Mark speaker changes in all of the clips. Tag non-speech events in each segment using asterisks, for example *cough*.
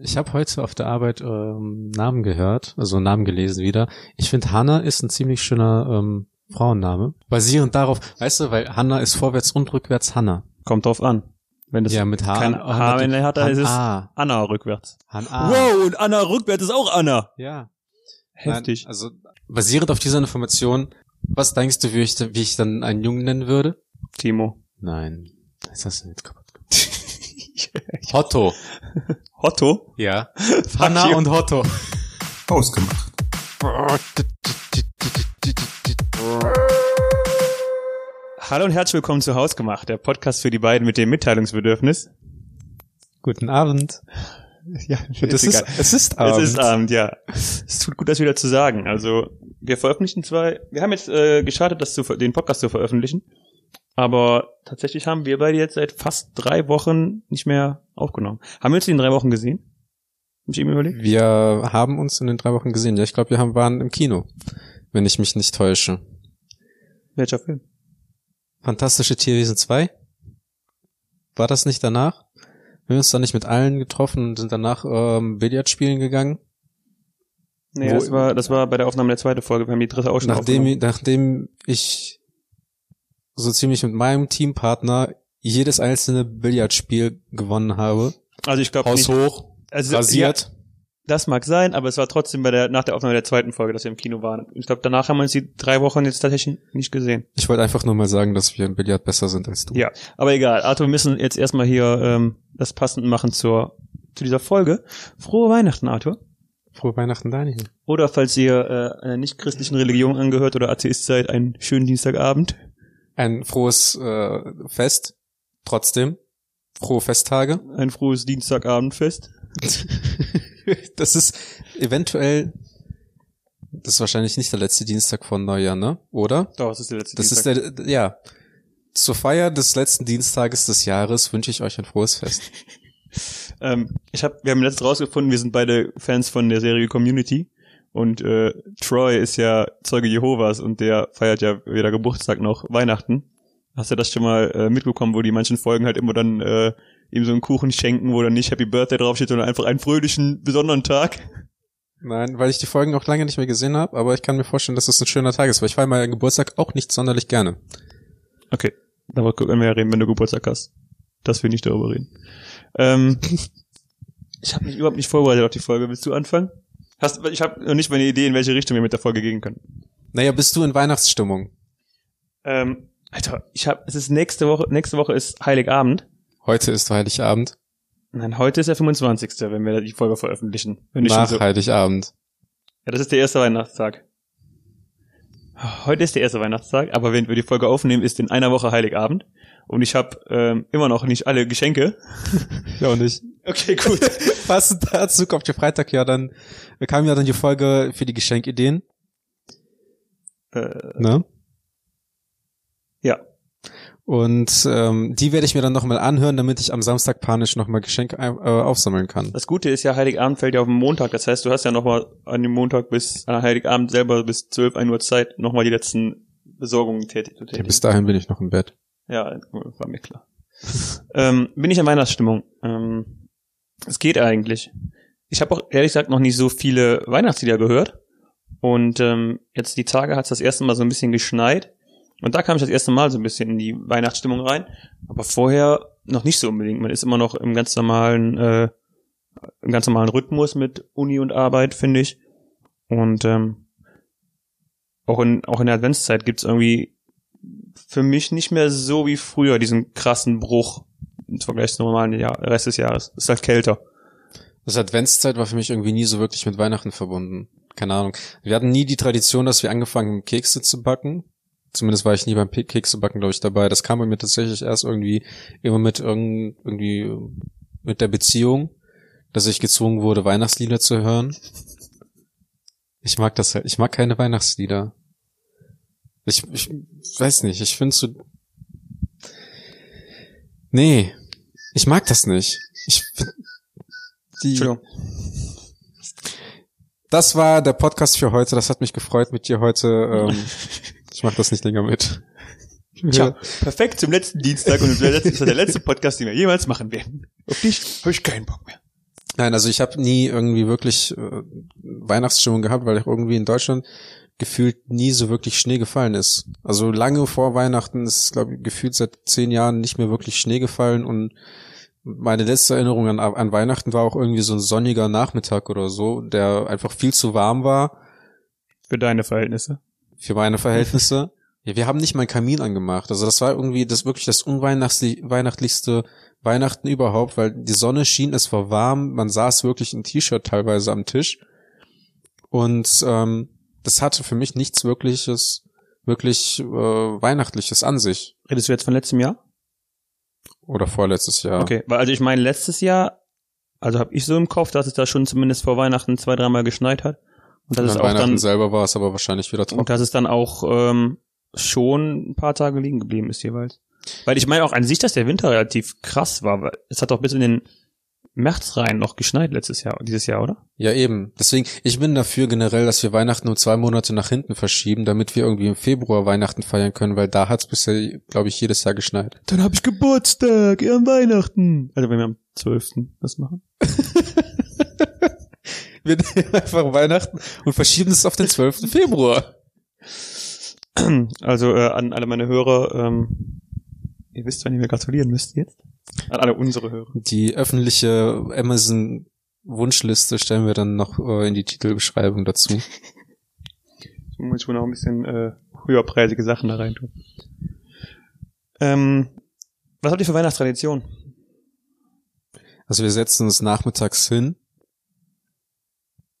Speaker 1: Ich habe heute auf der Arbeit ähm, Namen gehört, also Namen gelesen wieder. Ich finde Hanna ist ein ziemlich schöner ähm, Frauenname. Basierend darauf, weißt du, weil Hanna ist vorwärts und rückwärts Hanna.
Speaker 2: Kommt drauf an. Wenn das
Speaker 1: ja, mit H.
Speaker 2: kein H, wenn er hat, dann ist es
Speaker 1: A.
Speaker 2: Anna rückwärts.
Speaker 1: Han A.
Speaker 2: Wow, und Anna rückwärts ist auch Anna.
Speaker 1: Ja.
Speaker 2: Heftig.
Speaker 1: Nein, also basierend auf dieser Information, was denkst du, wie ich, wie ich dann einen Jungen nennen würde?
Speaker 2: Timo.
Speaker 1: Nein. Was hast du jetzt kaputt gemacht? *laughs* Hotto.
Speaker 2: Otto?
Speaker 1: Ja. *laughs* Hanna und Hotto.
Speaker 3: Ausgemacht.
Speaker 2: Hallo und herzlich willkommen zu Hausgemacht, der Podcast für die beiden mit dem Mitteilungsbedürfnis.
Speaker 1: Guten Abend.
Speaker 2: Ja, *laughs*
Speaker 1: Das ist, es ist Abend.
Speaker 2: Es ist Abend, ja. Es tut gut, das wieder zu sagen. Also, wir veröffentlichen zwei, wir haben jetzt äh, gestartet, das zu, den Podcast zu veröffentlichen. Aber tatsächlich haben wir beide jetzt seit fast drei Wochen nicht mehr aufgenommen. Haben wir uns in drei Wochen gesehen? Hab ich eben überlegt?
Speaker 1: Wir haben uns in den drei Wochen gesehen. Ja, ich glaube, wir haben, waren im Kino, wenn ich mich nicht täusche.
Speaker 2: Welcher Film?
Speaker 1: Fantastische Tierwesen 2? War das nicht danach? Wir haben uns da nicht mit allen getroffen und sind danach ähm, Billard spielen gegangen.
Speaker 2: Nee,
Speaker 1: Wo-
Speaker 2: das war, das war bei der Aufnahme der zweiten Folge. Wir haben die dritte auch schon
Speaker 1: Nachdem, nachdem ich so ziemlich mit meinem Teampartner jedes einzelne Billardspiel gewonnen habe.
Speaker 2: Also ich glaube
Speaker 1: Haus
Speaker 2: nicht.
Speaker 1: hoch,
Speaker 2: Also, Ja,
Speaker 1: rasiert.
Speaker 2: das mag sein, aber es war trotzdem bei der, nach der Aufnahme der zweiten Folge, dass wir im Kino waren. Ich glaube, danach haben wir uns die drei Wochen jetzt tatsächlich nicht gesehen.
Speaker 1: Ich wollte einfach nur mal sagen, dass wir im Billard besser sind als du.
Speaker 2: Ja, aber egal. Arthur, wir müssen jetzt erstmal hier ähm, das passend machen zur zu dieser Folge. Frohe Weihnachten, Arthur.
Speaker 1: Frohe Weihnachten, Daniel.
Speaker 2: Oder falls ihr äh, einer nicht christlichen Religion angehört oder Atheist seid, einen schönen Dienstagabend.
Speaker 1: Ein frohes äh, Fest. Trotzdem. Frohe Festtage.
Speaker 2: Ein frohes Dienstagabendfest. *laughs*
Speaker 1: das ist eventuell, das ist wahrscheinlich nicht der letzte Dienstag von Neujahr, ne? Oder?
Speaker 2: Doch, das ist der letzte
Speaker 1: Das
Speaker 2: Dienstag.
Speaker 1: ist der, ja. Zur Feier des letzten Dienstages des Jahres wünsche ich euch ein frohes Fest. *laughs*
Speaker 2: Ähm, ich hab, wir haben letztens rausgefunden, wir sind beide Fans von der Serie Community. Und äh, Troy ist ja Zeuge Jehovas und der feiert ja weder Geburtstag noch Weihnachten. Hast du das schon mal äh, mitbekommen, wo die manchen Folgen halt immer dann äh, ihm so einen Kuchen schenken, wo dann nicht Happy Birthday draufsteht, sondern einfach einen fröhlichen, besonderen Tag?
Speaker 1: Nein, weil ich die Folgen noch lange nicht mehr gesehen habe, aber ich kann mir vorstellen, dass es ein schöner Tag ist, weil ich feiere meinen Geburtstag auch nicht sonderlich gerne.
Speaker 2: Okay, darüber können wir ja reden, wenn du Geburtstag hast. Dass wir nicht darüber reden. Ähm, *laughs* ich habe mich überhaupt nicht vorbereitet auf die Folge. Willst du anfangen? Hast, ich habe noch nicht meine Idee, in welche Richtung wir mit der Folge gehen können.
Speaker 1: Naja, bist du in Weihnachtsstimmung?
Speaker 2: Ähm, Alter, ich habe, es ist nächste Woche, nächste Woche ist Heiligabend.
Speaker 1: Heute ist Heiligabend.
Speaker 2: Nein, heute ist der 25., wenn wir die Folge veröffentlichen. Wenn
Speaker 1: Nach
Speaker 2: so,
Speaker 1: Heiligabend.
Speaker 2: ja, das ist der erste Weihnachtstag. Heute ist der erste Weihnachtstag, aber wenn wir die Folge aufnehmen, ist in einer Woche Heiligabend. Und ich habe ähm, immer noch nicht alle Geschenke.
Speaker 1: Ja, und ich.
Speaker 2: Okay, gut. *laughs*
Speaker 1: Passend dazu kommt ja Freitag ja dann, kam ja dann die Folge für die Geschenkideen,
Speaker 2: äh,
Speaker 1: ne?
Speaker 2: ja.
Speaker 1: Und ähm, die werde ich mir dann nochmal anhören, damit ich am Samstag panisch nochmal Geschenke äh, aufsammeln kann.
Speaker 2: Das Gute ist ja, Heiligabend fällt ja auf den Montag. Das heißt, du hast ja nochmal an dem Montag bis, an Heiligabend selber bis 12, 1 Uhr Zeit, nochmal die letzten Besorgungen tätig zu
Speaker 1: Ja,
Speaker 2: tätigen.
Speaker 1: bis dahin bin ich noch im Bett.
Speaker 2: Ja, war mir klar. *laughs* ähm, bin ich in Weihnachtsstimmung? Ähm, es geht eigentlich. Ich habe auch ehrlich gesagt noch nicht so viele Weihnachtslieder gehört. Und ähm, jetzt die Tage hat es das erste Mal so ein bisschen geschneit. Und da kam ich das erste Mal so ein bisschen in die Weihnachtsstimmung rein. Aber vorher noch nicht so unbedingt. Man ist immer noch im ganz normalen, äh, im ganz normalen Rhythmus mit Uni und Arbeit, finde ich. Und ähm, auch in, auch in der Adventszeit gibt's irgendwie für mich nicht mehr so wie früher diesen krassen Bruch im Vergleich zum normalen Jahr, Rest des Jahres. Es ist halt kälter.
Speaker 1: Das Adventszeit war für mich irgendwie nie so wirklich mit Weihnachten verbunden. Keine Ahnung. Wir hatten nie die Tradition, dass wir angefangen haben, Kekse zu backen. Zumindest war ich nie beim Pe- Kekse backen, glaube ich, dabei. Das kam bei mir tatsächlich erst irgendwie immer mit irgend- irgendwie mit der Beziehung, dass ich gezwungen wurde, Weihnachtslieder zu hören. Ich mag das halt. Ich mag keine Weihnachtslieder. Ich, ich weiß nicht. Ich finde so. Nee, ich mag das nicht. Ich die.
Speaker 2: Entschuldigung.
Speaker 1: Das war der Podcast für heute. Das hat mich gefreut mit dir heute. Ähm, *laughs* ich mach das nicht länger mit.
Speaker 2: Tja, perfekt zum letzten Dienstag und der letzte, das ist der letzte Podcast, den wir jemals machen werden. Auf dich habe ich keinen Bock mehr.
Speaker 1: Nein, also ich habe nie irgendwie wirklich äh, Weihnachtsstimmung gehabt, weil irgendwie in Deutschland gefühlt nie so wirklich Schnee gefallen ist. Also lange vor Weihnachten ist, glaube ich, gefühlt seit zehn Jahren nicht mehr wirklich Schnee gefallen und meine letzte Erinnerung an, an Weihnachten war auch irgendwie so ein sonniger Nachmittag oder so, der einfach viel zu warm war.
Speaker 2: Für deine Verhältnisse.
Speaker 1: Für meine Verhältnisse. *laughs* ja, wir haben nicht mal einen Kamin angemacht. Also das war irgendwie das wirklich das unweihnachtlichste Weihnachten überhaupt, weil die Sonne schien, es war warm, man saß wirklich in T-Shirt teilweise am Tisch. Und ähm, das hatte für mich nichts wirkliches, wirklich äh, Weihnachtliches an sich.
Speaker 2: Redest du jetzt von letztem Jahr?
Speaker 1: Oder vorletztes Jahr.
Speaker 2: Okay, weil also ich meine, letztes Jahr, also habe ich so im Kopf, dass es da schon zumindest vor Weihnachten zwei, dreimal geschneit hat.
Speaker 1: Und, dass und es auch Weihnachten dann selber war es aber wahrscheinlich wieder
Speaker 2: trocken. Und dass es dann auch ähm, schon ein paar Tage liegen geblieben ist jeweils. Weil ich meine auch an sich, dass der Winter relativ krass war. Weil es hat doch bis in den März rein noch geschneit letztes Jahr, dieses Jahr, oder?
Speaker 1: Ja, eben. Deswegen, ich bin dafür generell, dass wir Weihnachten nur zwei Monate nach hinten verschieben, damit wir irgendwie im Februar Weihnachten feiern können, weil da hat es bisher, glaube ich, jedes Jahr geschneit.
Speaker 2: Dann habe ich Geburtstag, eher an Weihnachten. Also wenn wir am 12. das machen. *laughs*
Speaker 1: wir nehmen einfach Weihnachten und verschieben es auf den 12. Februar.
Speaker 2: Also äh, an alle meine Hörer, ähm, ihr wisst, wenn ihr mir gratulieren müsst jetzt. An alle unsere Hörer.
Speaker 1: Die öffentliche Amazon Wunschliste stellen wir dann noch äh, in die Titelbeschreibung dazu. *laughs*
Speaker 2: Ich muss schon noch ein bisschen äh, höherpreisige Sachen da rein tun. Ähm, was habt ihr für Weihnachtstradition?
Speaker 1: Also wir setzen uns nachmittags hin,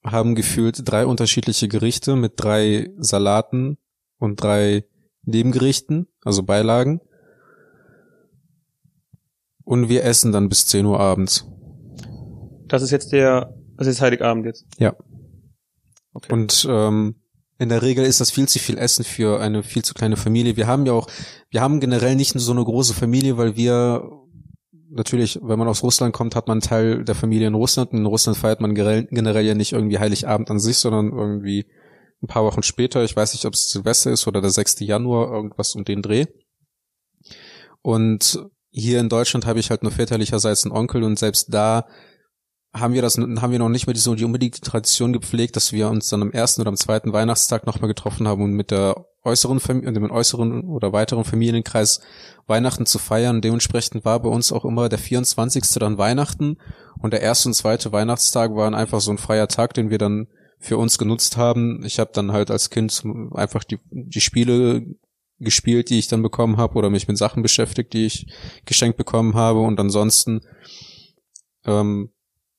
Speaker 1: haben gefühlt drei unterschiedliche Gerichte mit drei Salaten und drei Nebengerichten, also Beilagen und wir essen dann bis 10 Uhr abends.
Speaker 2: Das ist jetzt der, das ist Heiligabend jetzt.
Speaker 1: Ja. Okay. Und ähm, in der Regel ist das viel zu viel Essen für eine viel zu kleine Familie. Wir haben ja auch, wir haben generell nicht so eine große Familie, weil wir natürlich, wenn man aus Russland kommt, hat man einen Teil der Familie in Russland. In Russland feiert man generell ja nicht irgendwie Heiligabend an sich, sondern irgendwie ein paar Wochen später. Ich weiß nicht, ob es Silvester ist oder der 6. Januar, irgendwas um den Dreh. Und hier in Deutschland habe ich halt nur väterlicherseits einen Onkel und selbst da haben wir das, haben wir noch nicht mehr so die unbedingte Tradition gepflegt, dass wir uns dann am ersten oder am zweiten Weihnachtstag nochmal getroffen haben, um mit der äußeren Familie, dem äußeren oder weiteren Familienkreis Weihnachten zu feiern. Dementsprechend war bei uns auch immer der 24. dann Weihnachten und der erste und zweite Weihnachtstag waren einfach so ein freier Tag, den wir dann für uns genutzt haben. Ich habe dann halt als Kind einfach die, die Spiele gespielt, die ich dann bekommen habe, oder mich mit Sachen beschäftigt, die ich geschenkt bekommen habe. Und ansonsten ähm,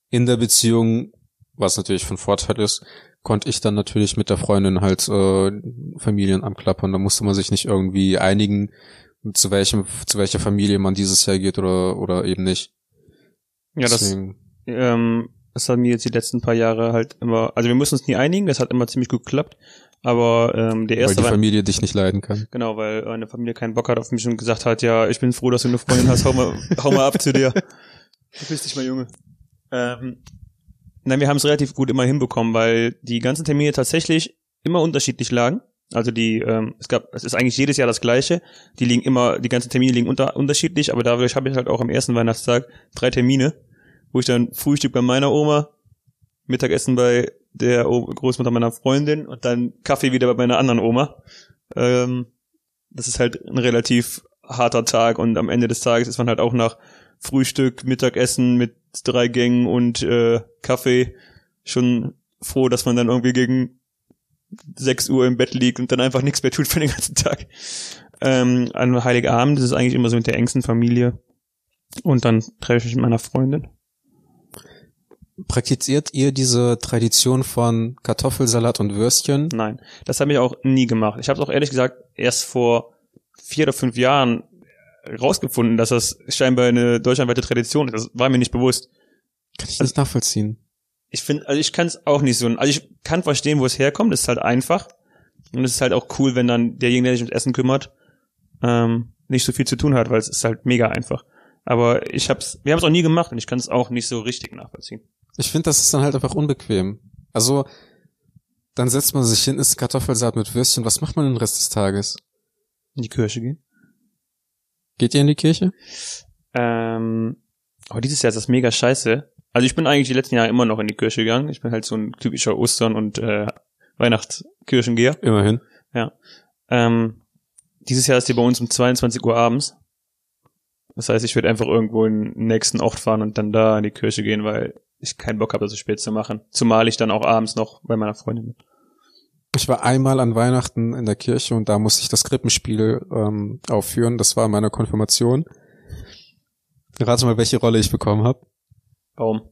Speaker 1: in der Beziehung, was natürlich von Vorteil ist, konnte ich dann natürlich mit der Freundin halt äh, Familien anklappern. Da musste man sich nicht irgendwie einigen, zu welchem, zu welcher Familie man dieses Jahr geht oder oder eben nicht.
Speaker 2: Ja, Deswegen. das ähm, das hat mir jetzt die letzten paar Jahre halt immer, also wir mussten uns nie einigen, das hat immer ziemlich gut geklappt. Aber ähm, der erste.
Speaker 1: Weil die Familie dich nicht leiden kann.
Speaker 2: Genau, weil eine Familie keinen Bock hat auf mich und gesagt hat, ja, ich bin froh, dass du eine Freundin hast, hau mal, *laughs* hau mal ab zu dir. Du bist dich mal Junge. Ähm, nein, wir haben es relativ gut immer hinbekommen, weil die ganzen Termine tatsächlich immer unterschiedlich lagen. Also die, ähm, es gab, es ist eigentlich jedes Jahr das gleiche. Die liegen immer, die ganzen Termine liegen unter, unterschiedlich, aber dadurch habe ich halt auch am ersten Weihnachtstag drei Termine, wo ich dann Frühstück bei meiner Oma, Mittagessen bei der Großmutter meiner Freundin und dann Kaffee wieder bei meiner anderen Oma. Ähm, das ist halt ein relativ harter Tag und am Ende des Tages ist man halt auch nach Frühstück, Mittagessen mit drei Gängen und äh, Kaffee schon froh, dass man dann irgendwie gegen 6 Uhr im Bett liegt und dann einfach nichts mehr tut für den ganzen Tag. Ähm, an Heiligabend ist eigentlich immer so mit der engsten Familie. Und dann treffe ich mich mit meiner Freundin.
Speaker 1: Praktiziert ihr diese Tradition von Kartoffelsalat und Würstchen?
Speaker 2: Nein, das habe ich auch nie gemacht. Ich habe auch ehrlich gesagt erst vor vier oder fünf Jahren rausgefunden, dass das scheinbar eine deutschlandweite Tradition ist. Das war mir nicht bewusst.
Speaker 1: Kann ich also, nicht nachvollziehen.
Speaker 2: Ich finde, also ich kann es auch nicht so. Also ich kann verstehen, wo es herkommt. Es ist halt einfach und es ist halt auch cool, wenn dann derjenige, der sich ums Essen kümmert, ähm, nicht so viel zu tun hat, weil es ist halt mega einfach. Aber ich hab's, wir haben es auch nie gemacht und ich kann es auch nicht so richtig nachvollziehen.
Speaker 1: Ich finde, das ist dann halt einfach unbequem. Also, dann setzt man sich hin, isst Kartoffelsalat mit Würstchen. Was macht man den Rest des Tages?
Speaker 2: In die Kirche gehen.
Speaker 1: Geht ihr in die Kirche?
Speaker 2: Ähm, aber dieses Jahr ist das mega scheiße, Also ich bin eigentlich die letzten Jahre immer noch in die Kirche gegangen. Ich bin halt so ein typischer Ostern- und äh, Weihnachtskirchengeher.
Speaker 1: Immerhin.
Speaker 2: Ähm, dieses Jahr ist die bei uns um 22 Uhr abends. Das heißt, ich werde einfach irgendwo in den nächsten Ort fahren und dann da in die Kirche gehen, weil ich keinen Bock habe, das so spät zu machen. Zumal ich dann auch abends noch bei meiner Freundin bin.
Speaker 1: Ich war einmal an Weihnachten in der Kirche und da musste ich das Krippenspiel ähm, aufführen. Das war in meiner Konfirmation. Rate mal, welche Rolle ich bekommen habe.
Speaker 2: Warum?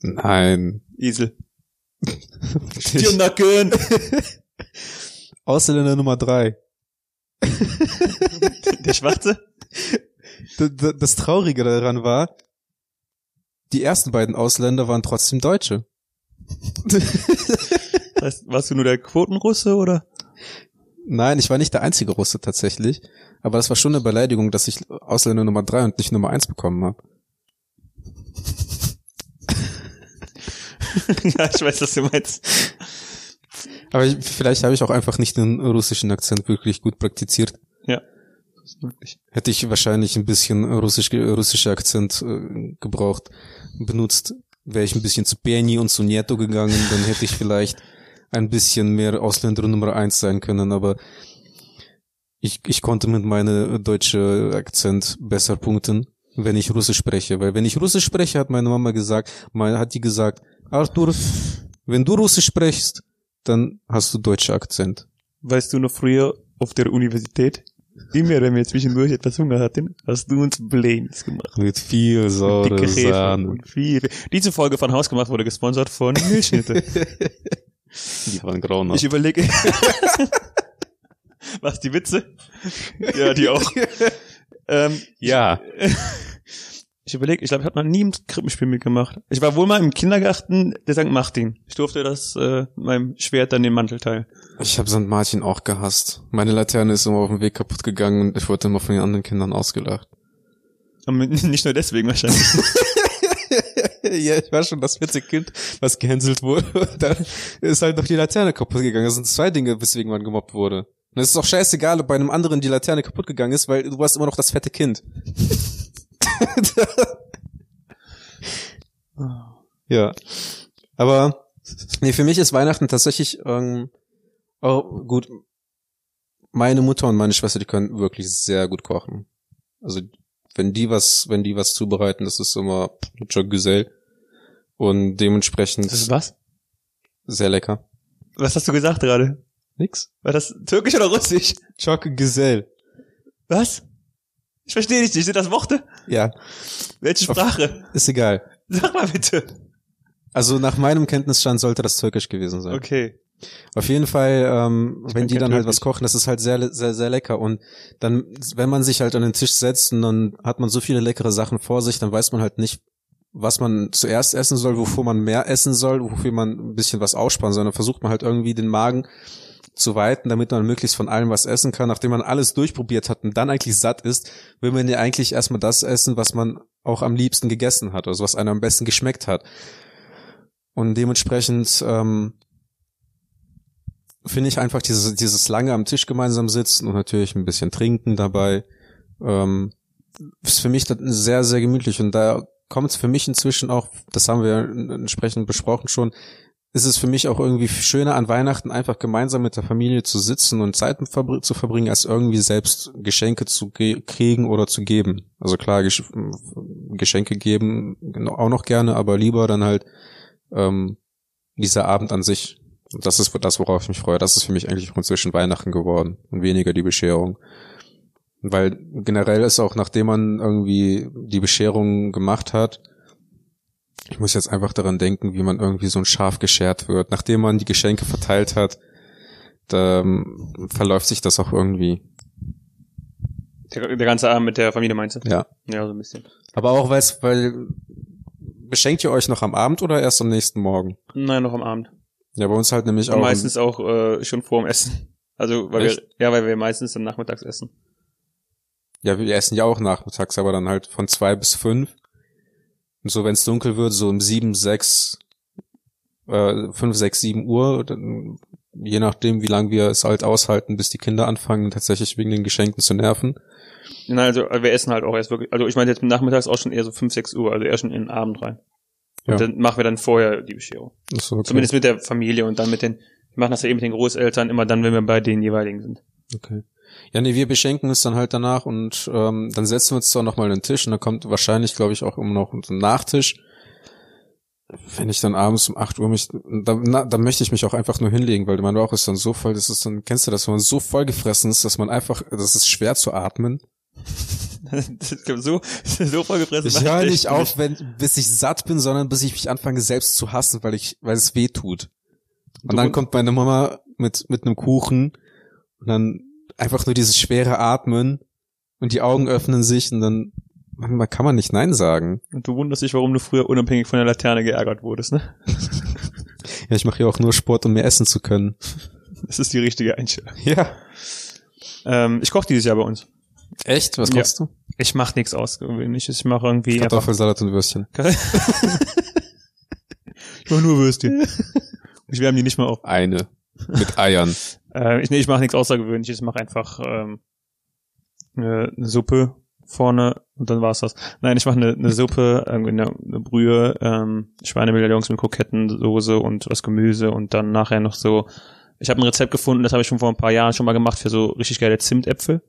Speaker 1: Nein.
Speaker 2: Isel. *laughs*
Speaker 1: Ich,
Speaker 2: Nacken. *laughs*
Speaker 1: Ausländer Nummer drei. *laughs*
Speaker 2: Der Schwarze?
Speaker 1: Das Traurige daran war, die ersten beiden Ausländer waren trotzdem Deutsche. *laughs*
Speaker 2: Weißt, warst du nur der Quotenrusse oder?
Speaker 1: Nein, ich war nicht der einzige Russe tatsächlich, aber das war schon eine Beleidigung, dass ich Ausländer Nummer drei und nicht Nummer eins bekommen habe. *laughs*
Speaker 2: ja, ich weiß, was du meinst.
Speaker 1: Aber ich, vielleicht habe ich auch einfach nicht den russischen Akzent wirklich gut praktiziert.
Speaker 2: Wirklich.
Speaker 1: Hätte ich wahrscheinlich ein bisschen russisch, russischer Akzent äh, gebraucht, benutzt, wäre ich ein bisschen zu Penny und zu Nieto gegangen, dann hätte ich vielleicht ein bisschen mehr Ausländer Nummer eins sein können, aber ich, ich konnte mit meinem deutschen Akzent besser punkten, wenn ich Russisch spreche, weil wenn ich Russisch spreche, hat meine Mama gesagt, meine, hat die gesagt, Arthur, wenn du Russisch sprichst, dann hast du deutscher Akzent.
Speaker 2: Weißt du noch früher auf der Universität? Immer, wenn wir zwischendurch etwas Hunger hatten, hast du uns Blains gemacht.
Speaker 1: Mit viel saure
Speaker 2: Dicke
Speaker 1: Sahne.
Speaker 2: und viel. Diese Folge von Hausgemacht wurde gesponsert von *laughs* Milchschnitte.
Speaker 1: Die waren grauenhaft.
Speaker 2: Ich überlege. *laughs* Was, die Witze? Ja, die auch. *laughs* ähm,
Speaker 1: ja.
Speaker 2: Ich überlege, ich glaube, ich habe noch nie im Krippenspiel mitgemacht. Ich war wohl mal im Kindergarten der St. Martin. Ich durfte das äh, meinem Schwert dann den Mantel teilen.
Speaker 1: Ich habe St. Martin auch gehasst. Meine Laterne ist immer auf dem Weg kaputt gegangen und ich wurde immer von den anderen Kindern ausgelacht.
Speaker 2: Aber *laughs* nicht nur deswegen wahrscheinlich. *laughs*
Speaker 1: ja, ich war schon das vierte Kind, was gehänselt wurde. *laughs* Und dann ist halt noch die Laterne kaputt gegangen. Das sind zwei Dinge, weswegen man gemobbt wurde. Und es ist auch scheißegal, ob bei einem anderen die Laterne kaputt gegangen ist, weil du warst immer noch das fette Kind. *laughs* ja. Aber nee, für mich ist Weihnachten tatsächlich ähm, oh, gut. Meine Mutter und meine Schwester, die können wirklich sehr gut kochen. Also wenn die was, wenn die was zubereiten, das ist immer Güzel und dementsprechend
Speaker 2: Das ist was?
Speaker 1: sehr lecker.
Speaker 2: Was hast du gesagt gerade?
Speaker 1: Nix.
Speaker 2: War das türkisch oder russisch?
Speaker 1: Güzel.
Speaker 2: Was? Ich verstehe dich nicht. Sind das Worte?
Speaker 1: Ja,
Speaker 2: Welche Sprache?
Speaker 1: ist egal.
Speaker 2: Sag mal bitte.
Speaker 1: Also nach meinem Kenntnisstand sollte das türkisch gewesen sein.
Speaker 2: Okay.
Speaker 1: Auf jeden Fall, ähm, wenn die dann halt was kochen, das ist halt sehr, sehr, sehr lecker. Und dann, wenn man sich halt an den Tisch setzt und dann hat man so viele leckere Sachen vor sich, dann weiß man halt nicht, was man zuerst essen soll, wovor man mehr essen soll, wofür man ein bisschen was aussparen soll. Dann versucht man halt irgendwie den Magen zu weiten, damit man möglichst von allem was essen kann. Nachdem man alles durchprobiert hat und dann eigentlich satt ist, will man ja eigentlich erstmal das essen, was man auch am liebsten gegessen hat, also was einem am besten geschmeckt hat. Und dementsprechend ähm, finde ich einfach dieses, dieses lange am Tisch gemeinsam sitzen und natürlich ein bisschen trinken dabei, ähm, ist für mich dann sehr, sehr gemütlich. Und da kommt es für mich inzwischen auch, das haben wir entsprechend besprochen schon, ist es für mich auch irgendwie schöner an Weihnachten einfach gemeinsam mit der Familie zu sitzen und Zeit zu verbringen, als irgendwie selbst Geschenke zu ge- kriegen oder zu geben. Also klar, Gesch Geschenke geben auch noch gerne, aber lieber dann halt ähm, dieser Abend an sich. Und das ist das, worauf ich mich freue. Das ist für mich eigentlich inzwischen Weihnachten geworden und weniger die Bescherung. Weil generell ist auch, nachdem man irgendwie die Bescherung gemacht hat, ich muss jetzt einfach daran denken, wie man irgendwie so ein Schaf geschert wird. Nachdem man die Geschenke verteilt hat, da ähm, verläuft sich das auch irgendwie.
Speaker 2: Der, der ganze Abend mit der Familie meinst du?
Speaker 1: Ja.
Speaker 2: Ja, so ein bisschen.
Speaker 1: Aber auch weil's, weil beschenkt ihr euch noch am Abend oder erst am nächsten Morgen?
Speaker 2: Nein, noch am Abend.
Speaker 1: Ja, bei uns halt nämlich
Speaker 2: Und
Speaker 1: auch.
Speaker 2: meistens auch äh, schon vor dem Essen. Also, weil
Speaker 1: Echt?
Speaker 2: wir, ja, weil wir meistens dann nachmittags essen.
Speaker 1: Ja, wir essen ja auch nachmittags, aber dann halt von zwei bis fünf. Und so, wenn es dunkel wird, so um sieben, sechs, äh, fünf, sechs, sieben Uhr, dann, je nachdem, wie lange wir es halt aushalten, bis die Kinder anfangen, tatsächlich wegen den Geschenken zu nerven.
Speaker 2: Nein, also wir essen halt auch erst wirklich, also ich meine jetzt nachmittags auch schon eher so 5, 6 Uhr, also eher schon in den Abend rein. Und
Speaker 1: Ja.
Speaker 2: dann machen wir dann vorher die Bescherung.
Speaker 1: Ist okay.
Speaker 2: Zumindest mit der Familie und dann mit den, wir machen das ja eben mit den Großeltern, immer dann, wenn wir bei den jeweiligen sind.
Speaker 1: Okay. Ja, nee, wir beschenken es dann halt danach und ähm, dann setzen wir uns zwar nochmal an den Tisch und dann kommt wahrscheinlich, glaube ich, auch immer noch ein Nachtisch. Wenn ich dann abends um 8 Uhr mich, da, na, dann möchte ich mich auch einfach nur hinlegen, weil mein Bauch ist dann so voll, das ist dann, kennst du das, wenn man so voll gefressen ist, dass man einfach, das ist schwer zu atmen. *laughs*
Speaker 2: So, *laughs* so vollgefressen.
Speaker 1: Ich höre nicht auf, wenn, bis ich satt bin, sondern bis ich mich anfange selbst zu hassen, weil ich, weil es weh tut. Und
Speaker 2: Du-
Speaker 1: dann kommt meine Mama mit, mit einem Kuchen und dann einfach nur dieses schwere Atmen und die Augen öffnen sich und dann, manchmal kann man nicht Nein sagen.
Speaker 2: Und du wunderst dich, warum du früher unabhängig von der Laterne geärgert wurdest, ne?
Speaker 1: Ja, ich mache ja auch nur Sport, um mehr essen zu können.
Speaker 2: Das ist die richtige Einstellung.
Speaker 1: Ja.
Speaker 2: Ähm, ich koche dieses Jahr bei uns.
Speaker 1: Echt? Was
Speaker 2: Ja.
Speaker 1: kochst du?
Speaker 2: Ich mache nichts ausgewöhnliches. Ich mache irgendwie einfach,
Speaker 1: Kartoffelsalat und Würstchen. *laughs*
Speaker 2: ich mache nur Würstchen. *laughs* Ich wärme die nicht mal auf.
Speaker 1: Eine. Mit Eiern. *laughs*
Speaker 2: Äh, ich nee, ich mache nichts Außergewöhnliches. Ich mache einfach ähm, eine, Suppe vorne und dann war's das. Nein, ich mache eine, eine Suppe, eine, eine Brühe, ähm, Schweinemedaillons mit Krokettensoße und was Gemüse und dann nachher noch so. Ich habe ein Rezept gefunden, das habe ich schon vor ein paar Jahren schon mal gemacht für so richtig geile Zimtäpfel,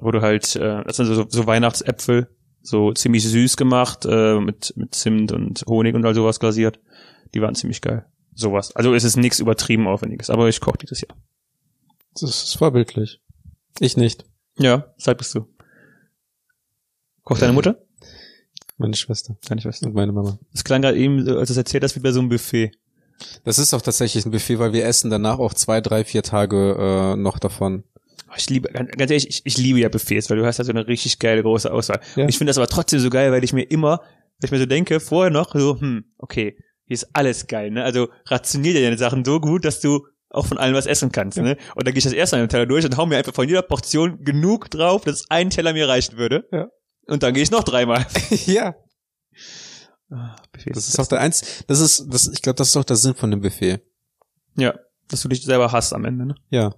Speaker 2: wo du halt, äh, das sind so, so Weihnachtsäpfel, so ziemlich süß gemacht äh, mit mit Zimt und Honig und all sowas glasiert. Die waren ziemlich geil. Sowas. Also es ist nichts übertrieben aufwendiges, aber ich koche dieses Jahr.
Speaker 1: Das ist vorbildlich. Ich nicht.
Speaker 2: Ja, sag bist du. Kocht deine Mutter?
Speaker 1: Meine Schwester.
Speaker 2: Deine Schwester.
Speaker 1: Und meine Mama.
Speaker 2: Das klang gerade eben, so, als du es erzählt hast, wie bei so einem Buffet.
Speaker 1: Das ist auch tatsächlich ein Buffet, weil wir essen danach auch zwei, drei, vier Tage äh, noch davon.
Speaker 2: Oh, Ich liebe, ganz ganz ehrlich, ich, ich liebe ja Buffets, weil du hast ja so eine richtig geile große Auswahl.
Speaker 1: Ja.
Speaker 2: Und ich finde das aber trotzdem so geil, weil ich mir immer, weil ich mir so denke, vorher noch so, hm, okay, hier ist alles geil, ne? Also rationier dir deine Sachen so gut, dass du auch von allem was essen kannst, ne? Und dann gehe ich das erste an den Teller durch und hau mir einfach von jeder Portion genug drauf, dass ein Teller mir reichen würde.
Speaker 1: Ja.
Speaker 2: Und dann gehe ich noch dreimal. *laughs*
Speaker 1: ja.
Speaker 2: Buffet
Speaker 1: Das ist auch der eins, das ist, das, ich glaube, das ist auch der Sinn von dem Buffet.
Speaker 2: Ja, dass du dich selber hasst am Ende, ne?
Speaker 1: Ja.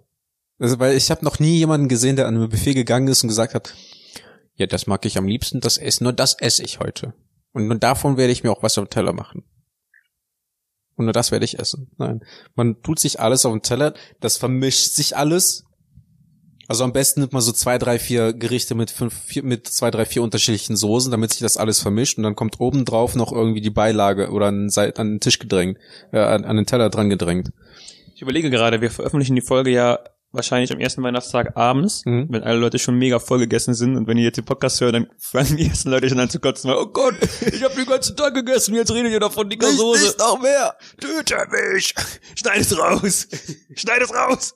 Speaker 1: Also, weil ich habe noch nie jemanden gesehen, der an einem Buffet gegangen ist und gesagt hat, ja, das mag ich am liebsten, das essen, nur das esse ich heute. Und nur davon werde ich mir auch was auf den Teller machen. Und nur das werde ich essen. Nein. Man tut sich alles auf den Teller, das vermischt sich alles. Also am besten nimmt man so zwei, drei, vier Gerichte mit fünf, vier, mit zwei, drei, vier unterschiedlichen Soßen, damit sich das alles vermischt und dann kommt oben drauf noch irgendwie die Beilage oder an, an den Tisch gedrängt, äh, an, an den Teller dran gedrängt.
Speaker 2: Ich überlege gerade, wir veröffentlichen die Folge ja wahrscheinlich am ersten Weihnachtstag abends,
Speaker 1: Mhm.
Speaker 2: wenn alle Leute schon mega voll gegessen sind und wenn ihr jetzt den Podcast hört, dann *laughs* fangen die ersten Leute schon an zu kotzen, weil, oh Gott, ich habe den ganzen Tag gegessen, jetzt redet ihr noch von dicker Soße.
Speaker 1: noch mehr!
Speaker 2: Töte mich! Schneid es raus! Schneid es raus!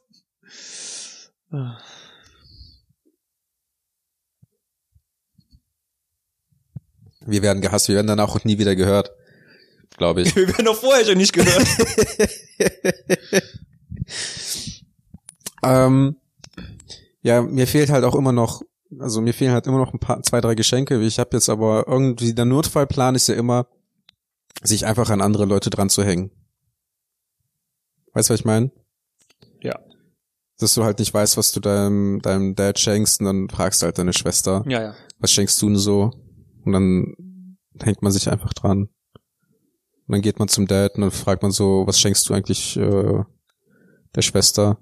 Speaker 1: Wir werden gehasst, wir werden danach auch nie wieder gehört. Glaube ich. *laughs*
Speaker 2: Wir werden doch vorher schon nicht gehört. *laughs*
Speaker 1: ähm, ja, mir fehlt halt auch immer noch, also mir fehlen halt immer noch ein paar, zwei, drei Geschenke. Ich habe jetzt aber irgendwie, der Notfallplan ist ja immer, sich einfach an andere Leute dran zu hängen. Weißt du, was ich meine?
Speaker 2: Ja.
Speaker 1: Dass du halt nicht weißt, was du deinem, deinem Dad schenkst und dann fragst du halt deine Schwester,
Speaker 2: ja, ja.
Speaker 1: was schenkst du denn so? Und dann hängt man sich einfach dran. Und dann geht man zum Dad und dann fragt man so, was schenkst du eigentlich äh, der Schwester?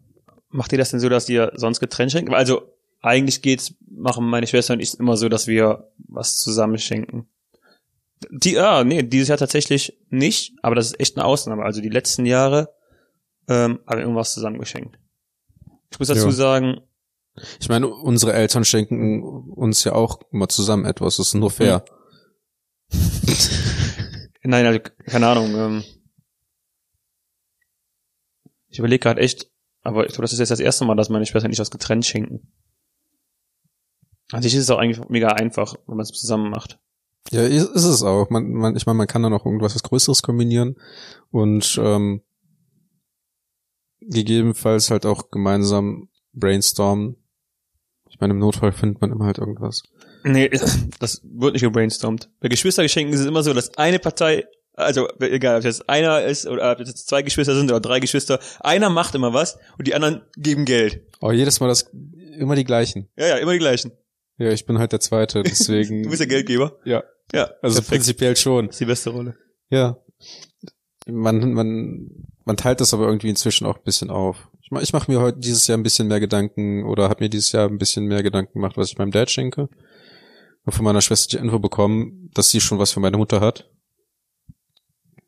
Speaker 2: Macht ihr das denn so, dass ihr sonst getrennt schenkt? Also, eigentlich geht's, machen meine Schwester und ich immer so, dass wir was zusammen schenken. Die, ah, nee, dieses Jahr tatsächlich nicht, aber das ist echt eine Ausnahme. Also die letzten Jahre ähm, haben wir irgendwas zusammen geschenkt. Ich muss dazu
Speaker 1: Ja.
Speaker 2: sagen,
Speaker 1: Ich meine, unsere Eltern schenken uns ja auch immer zusammen etwas. Das ist nur fair.
Speaker 2: nein, also keine Ahnung. Ähm, ich überlege gerade echt, aber ich glaube, das ist jetzt das erste Mal, dass meine Schwester und ich was getrennt schenken. An sich ist es auch eigentlich mega einfach, wenn man es zusammen macht.
Speaker 1: Ja, ist, ist es auch. Man, man, ich meine, man kann da noch irgendwas was Größeres kombinieren und ähm, gegebenenfalls halt auch gemeinsam brainstormen. Ich meine, im Notfall findet man immer halt irgendwas.
Speaker 2: Nee, *clears throat* das wird nicht gebrainstormt. Bei Geschwistergeschenken ist es immer so, dass eine Partei, also egal, ob jetzt einer ist oder ob jetzt zwei Geschwister sind oder drei Geschwister, einer macht immer was und die anderen geben Geld.
Speaker 1: Aber jedes Mal das, immer die gleichen.
Speaker 2: Ja, ja, immer die gleichen.
Speaker 1: Ja, ich bin halt der Zweite, deswegen. *laughs*
Speaker 2: Du bist der Geldgeber.
Speaker 1: ja,
Speaker 2: Ja,
Speaker 1: also
Speaker 2: perfekt.
Speaker 1: prinzipiell schon.
Speaker 2: Das ist die beste Rolle.
Speaker 1: Ja. Man, man, man teilt das aber irgendwie inzwischen auch ein bisschen auf. Ich mache ich mach mir heute dieses Jahr ein bisschen mehr Gedanken oder habe mir dieses Jahr ein bisschen mehr Gedanken gemacht, was ich meinem Dad schenke. Und von meiner Schwester die Info bekommen, dass sie schon was für meine Mutter hat.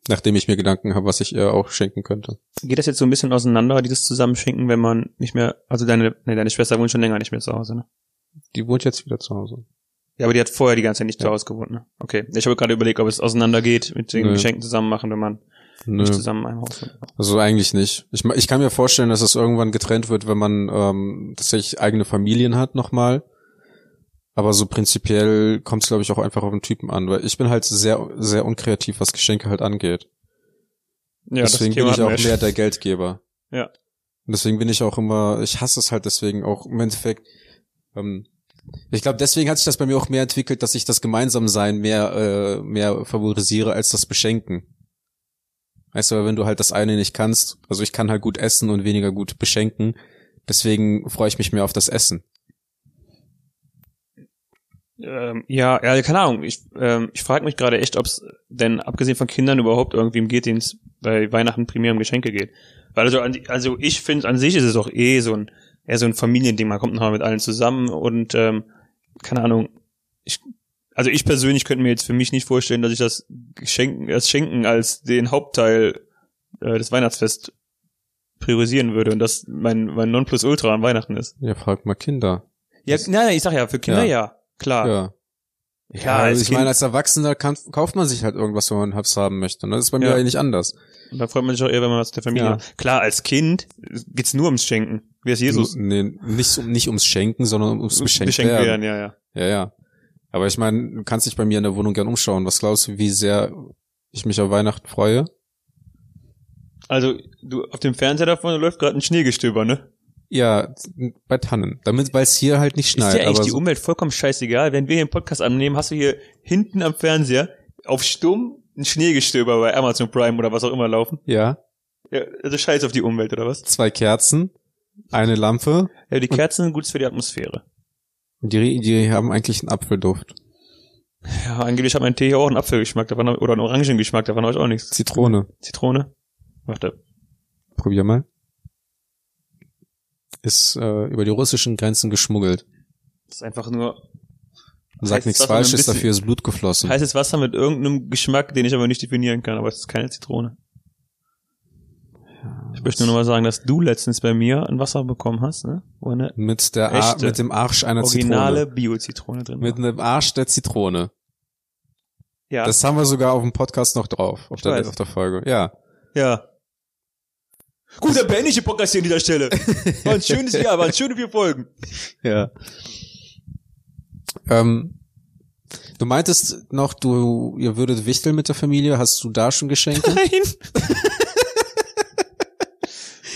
Speaker 1: Nachdem ich mir Gedanken habe, was ich ihr auch schenken könnte.
Speaker 2: Geht das jetzt so ein bisschen auseinander, dieses Zusammenschenken, wenn man nicht mehr, also deine, nee, deine Schwester wohnt schon länger nicht mehr zu Hause, ne?
Speaker 1: Die wohnt jetzt wieder zu Hause.
Speaker 2: Ja, aber die hat vorher die ganze Zeit nicht zu
Speaker 1: Ja.
Speaker 2: Hause gewohnt, ne? Okay. Ich habe gerade überlegt, ob es auseinandergeht mit den
Speaker 1: Nö.
Speaker 2: Geschenken zusammen machen, wenn man
Speaker 1: Nö.
Speaker 2: nicht zusammen in einem Haus wohnt.
Speaker 1: Also eigentlich nicht. Ich, ich kann mir vorstellen, dass es irgendwann getrennt wird, wenn man ähm, tatsächlich eigene Familien hat nochmal. Aber so prinzipiell kommt es, glaube ich, auch einfach auf den Typen an, weil ich bin halt sehr, sehr unkreativ, was Geschenke halt angeht.
Speaker 2: Ja,
Speaker 1: deswegen bin ich auch mehr
Speaker 2: schon.
Speaker 1: der Geldgeber. *laughs*
Speaker 2: Ja.
Speaker 1: Und deswegen bin ich auch immer, ich hasse es halt deswegen auch im Endeffekt. Ähm, ich glaube, deswegen hat sich das bei mir auch mehr entwickelt, dass ich das Gemeinsamsein mehr, äh, mehr favorisiere als das Beschenken. Weißt du, wenn du halt das eine nicht kannst, also ich kann halt gut essen und weniger gut beschenken, deswegen freue ich mich mehr auf das Essen.
Speaker 2: Ähm, ja, ja, keine Ahnung. Ich, ähm, ich frage mich gerade echt, ob es denn abgesehen von Kindern überhaupt irgendwie im geht, denen es bei Weihnachten primär um Geschenke geht. Weil also, an, also ich finde, an sich ist es auch eh so ein eher so ein Familiending. Man kommt nochmal mit allen zusammen und ähm, keine Ahnung. Ich, also ich persönlich könnte mir jetzt für mich nicht vorstellen, dass ich das Geschenken, das Schenken als den Hauptteil äh, des Weihnachtsfest priorisieren würde und das mein mein Nonplusultra an Weihnachten ist.
Speaker 1: Ja, frag mal Kinder.
Speaker 2: Ja, nein, nein, ich sag ja, für Kinder
Speaker 1: Ja.
Speaker 2: ja, klar.
Speaker 1: Ja.
Speaker 2: Ja,
Speaker 1: Ja,
Speaker 2: als
Speaker 1: also ich
Speaker 2: Kind-
Speaker 1: meine, als Erwachsener kann, kauft man sich halt irgendwas, wenn man Hubs haben möchte. Und das ist bei mir
Speaker 2: Ja.
Speaker 1: eigentlich anders.
Speaker 2: Und da freut man sich auch eher, wenn man was der Familie
Speaker 1: Ja.
Speaker 2: hat. Klar, als Kind geht's nur ums Schenken. Wie ist Jesus?
Speaker 1: Nee, nicht, um- nicht ums Schenken, sondern ums Beschenkt
Speaker 2: Beschenkt
Speaker 1: werden.
Speaker 2: werden, ja, ja.
Speaker 1: Ja, ja. Aber ich meine, du kannst dich bei mir in der Wohnung gern umschauen. Was glaubst du, wie sehr ich mich auf Weihnachten freue?
Speaker 2: Also, du, auf dem Fernseher davon läuft gerade ein Schneegestöber, ne?
Speaker 1: Ja, bei Tannen. Damit, weil es hier halt nicht
Speaker 2: Ist
Speaker 1: schneit.
Speaker 2: dir eigentlich
Speaker 1: aber
Speaker 2: die
Speaker 1: so,
Speaker 2: Umwelt vollkommen scheißegal? Wenn wir hier einen Podcast annehmen, hast du hier hinten am Fernseher auf stumm ein Schneegestöber bei Amazon Prime oder was auch immer laufen.
Speaker 1: ja,
Speaker 2: Ja, also scheiß auf die Umwelt, oder was?
Speaker 1: zwei Kerzen, eine Lampe.
Speaker 2: Ja, die Kerzen sind gut für die Atmosphäre.
Speaker 1: Die, die haben eigentlich einen Apfelduft.
Speaker 2: Ja, angeblich hat mein Tee hier auch einen Apfelgeschmack davon, oder einen Orangengeschmack, davon habe ich auch nichts.
Speaker 1: Zitrone.
Speaker 2: Zitrone? Warte.
Speaker 1: Probier mal. Ist äh, über die russischen Grenzen geschmuggelt.
Speaker 2: Das ist einfach nur
Speaker 1: Sag
Speaker 2: Heißt
Speaker 1: nichts Falsches, dafür ist Blut geflossen.
Speaker 2: heißes Wasser mit irgendeinem Geschmack, den ich aber nicht definieren kann, aber es ist keine Zitrone. Ich möchte nur noch mal sagen, dass du letztens bei mir ein Wasser bekommen hast, ne? Wo eine
Speaker 1: mit der Ar mit dem Arsch einer
Speaker 2: originale
Speaker 1: Zitrone.
Speaker 2: Bio-Zitrone drin
Speaker 1: Mit einem Arsch der Zitrone.
Speaker 2: Ja,
Speaker 1: Das haben wir sogar auf dem Podcast noch drauf, auf der, auf der Folge. Ja.
Speaker 2: ja. Gut, dann beende ich den Podcast hier an dieser Stelle. *laughs* War ein schönes Jahr, waren schöne vier Folgen.
Speaker 1: Ja. Ähm, du meintest noch, du, ihr würdet wichteln mit der Familie. Hast du da schon Geschenke? *laughs*
Speaker 2: Nein. *laughs*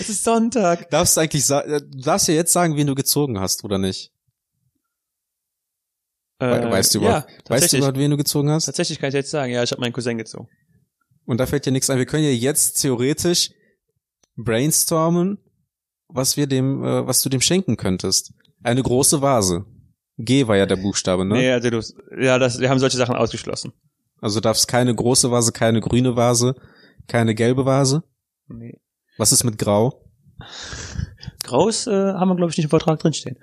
Speaker 2: es ist Sonntag.
Speaker 1: darfst du eigentlich sa- äh, du darfst ja jetzt sagen, wen du gezogen hast, oder nicht? We weißt du
Speaker 2: Äh, ja,
Speaker 1: überhaupt, weißt du überhaupt, wen du gezogen hast?
Speaker 2: Tatsächlich kann ich jetzt sagen, ja, ich habe meinen Cousin gezogen.
Speaker 1: Und da fällt dir nichts ein. Wir können ja jetzt theoretisch brainstormen, was wir dem, äh, was du dem schenken könntest. Eine große Vase. G war ja der Buchstabe, ne?
Speaker 2: Nee, also du, ja, das, wir haben solche Sachen ausgeschlossen.
Speaker 1: Also darfst keine große Vase, keine grüne Vase, keine gelbe Vase.
Speaker 2: Nee.
Speaker 1: Was ist mit Grau? *laughs*
Speaker 2: Graus äh, haben wir, glaube ich, nicht im Vertrag drinstehen.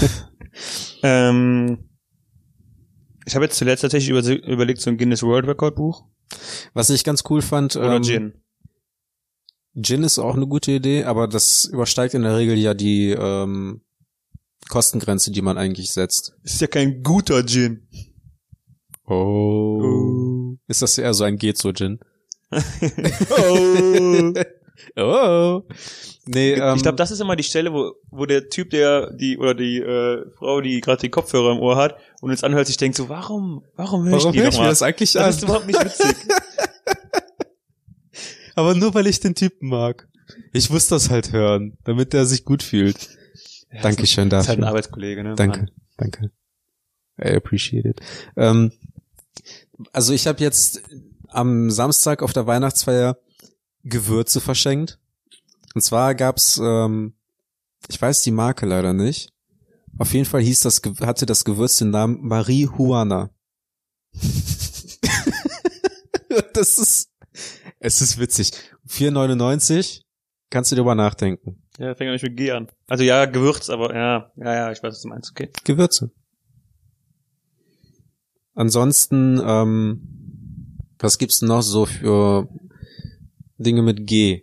Speaker 2: *laughs* ähm, ich habe jetzt zuletzt tatsächlich über, überlegt, so ein Guinness World Record Buch.
Speaker 1: Was ich ganz cool fand,
Speaker 2: Oder
Speaker 1: ähm,
Speaker 2: Gin.
Speaker 1: Gin ist auch eine gute Idee, aber das übersteigt in der Regel ja die ähm, Kostengrenze, die man eigentlich setzt.
Speaker 2: Ist ja kein guter Gin.
Speaker 1: Oh. Ist das eher so ein geht so Gin? *laughs*
Speaker 2: Oh.
Speaker 1: Oh. *laughs* Nee, ähm,
Speaker 2: ich glaube, das ist immer die Stelle, wo, wo der Typ, der die oder die äh, Frau, die gerade die Kopfhörer im Ohr hat und uns anhört, sich denkt so, warum, warum höre ich
Speaker 1: warum
Speaker 2: die
Speaker 1: höre ich
Speaker 2: noch
Speaker 1: mir
Speaker 2: mal?
Speaker 1: das eigentlich
Speaker 2: Das ist
Speaker 1: an?
Speaker 2: überhaupt nicht witzig. *laughs*
Speaker 1: Aber nur weil ich den Typen mag. Ich muss das halt hören, damit er sich gut fühlt. Dankeschön
Speaker 2: Das ist halt ein
Speaker 1: dafür.
Speaker 2: Arbeitskollege, ne?
Speaker 1: Danke,
Speaker 2: Mann.
Speaker 1: danke. I appreciate it. Ähm, also ich habe jetzt am Samstag auf der Weihnachtsfeier Gewürze verschenkt. Und zwar gab's, ähm, ich weiß die Marke leider nicht. Auf jeden Fall hieß das, hatte das Gewürz den Namen Marie Juana. *laughs* das ist, es ist witzig. 4,99 kannst du drüber nachdenken.
Speaker 2: Ja, fängt ja nicht mit G an. Also ja, Gewürz, aber ja, ja, ja, ich weiß, was du meinst, okay.
Speaker 1: Gewürze. Ansonsten, ähm, was gibt's noch so für Dinge mit G?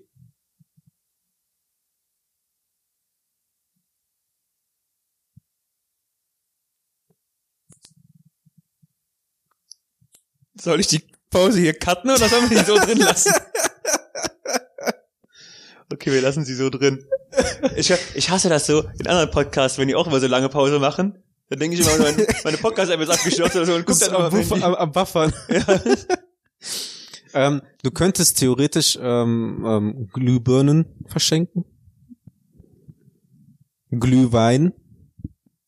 Speaker 2: Soll ich die Pause hier cutten oder sollen wir die so drin lassen? *laughs* Okay, wir lassen sie so drin. Ich, ich hasse das so in anderen Podcasts, wenn die auch immer so lange Pause machen. Dann denke ich immer, meine, meine Podcast-App ist abgeschlossen oder so und guck dann
Speaker 1: am, Buff- am, am Buffern. *laughs* *laughs* ähm, du könntest theoretisch ähm, ähm, Glühbirnen verschenken. Glühwein.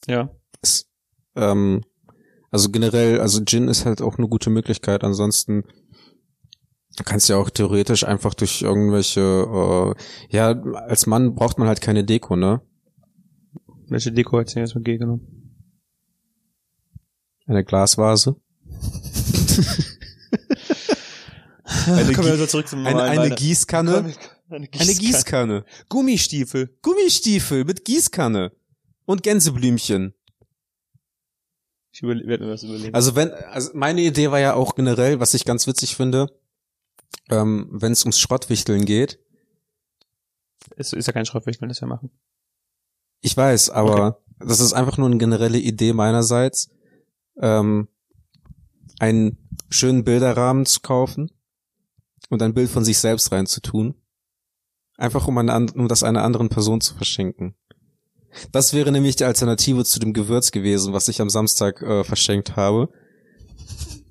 Speaker 2: Ja.
Speaker 1: ist, ähm, also generell, also Gin ist halt auch eine gute Möglichkeit. Ansonsten kannst du ja auch theoretisch einfach durch irgendwelche, äh, ja, als Mann braucht man halt keine Deko, ne?
Speaker 2: Welche Deko hat sie jetzt mit G genommen?
Speaker 1: Eine Glasvase. *laughs*
Speaker 2: Eine,
Speaker 1: Kommen wir
Speaker 2: also zurück zum
Speaker 1: Eine, eine. Gießkanne.
Speaker 2: Eine
Speaker 1: Eine Gießkanne.
Speaker 2: Gummistiefel.
Speaker 1: Gummistiefel mit Gießkanne. Und Gänseblümchen.
Speaker 2: Ich werde mir was überlegen.
Speaker 1: Also wenn, also meine Idee war ja auch generell, was ich ganz witzig finde, ähm, wenn es ums Schrottwichteln geht.
Speaker 2: es ist ja kein Schrottwichteln, das wir machen.
Speaker 1: Ich weiß, aber das ist einfach nur eine generelle Idee meinerseits, ähm, einen schönen Bilderrahmen zu kaufen und ein Bild von sich selbst reinzutun. Einfach um, eine, um das einer anderen Person zu verschenken. Das wäre nämlich die Alternative zu dem Gewürz gewesen, was ich am Samstag äh, verschenkt habe.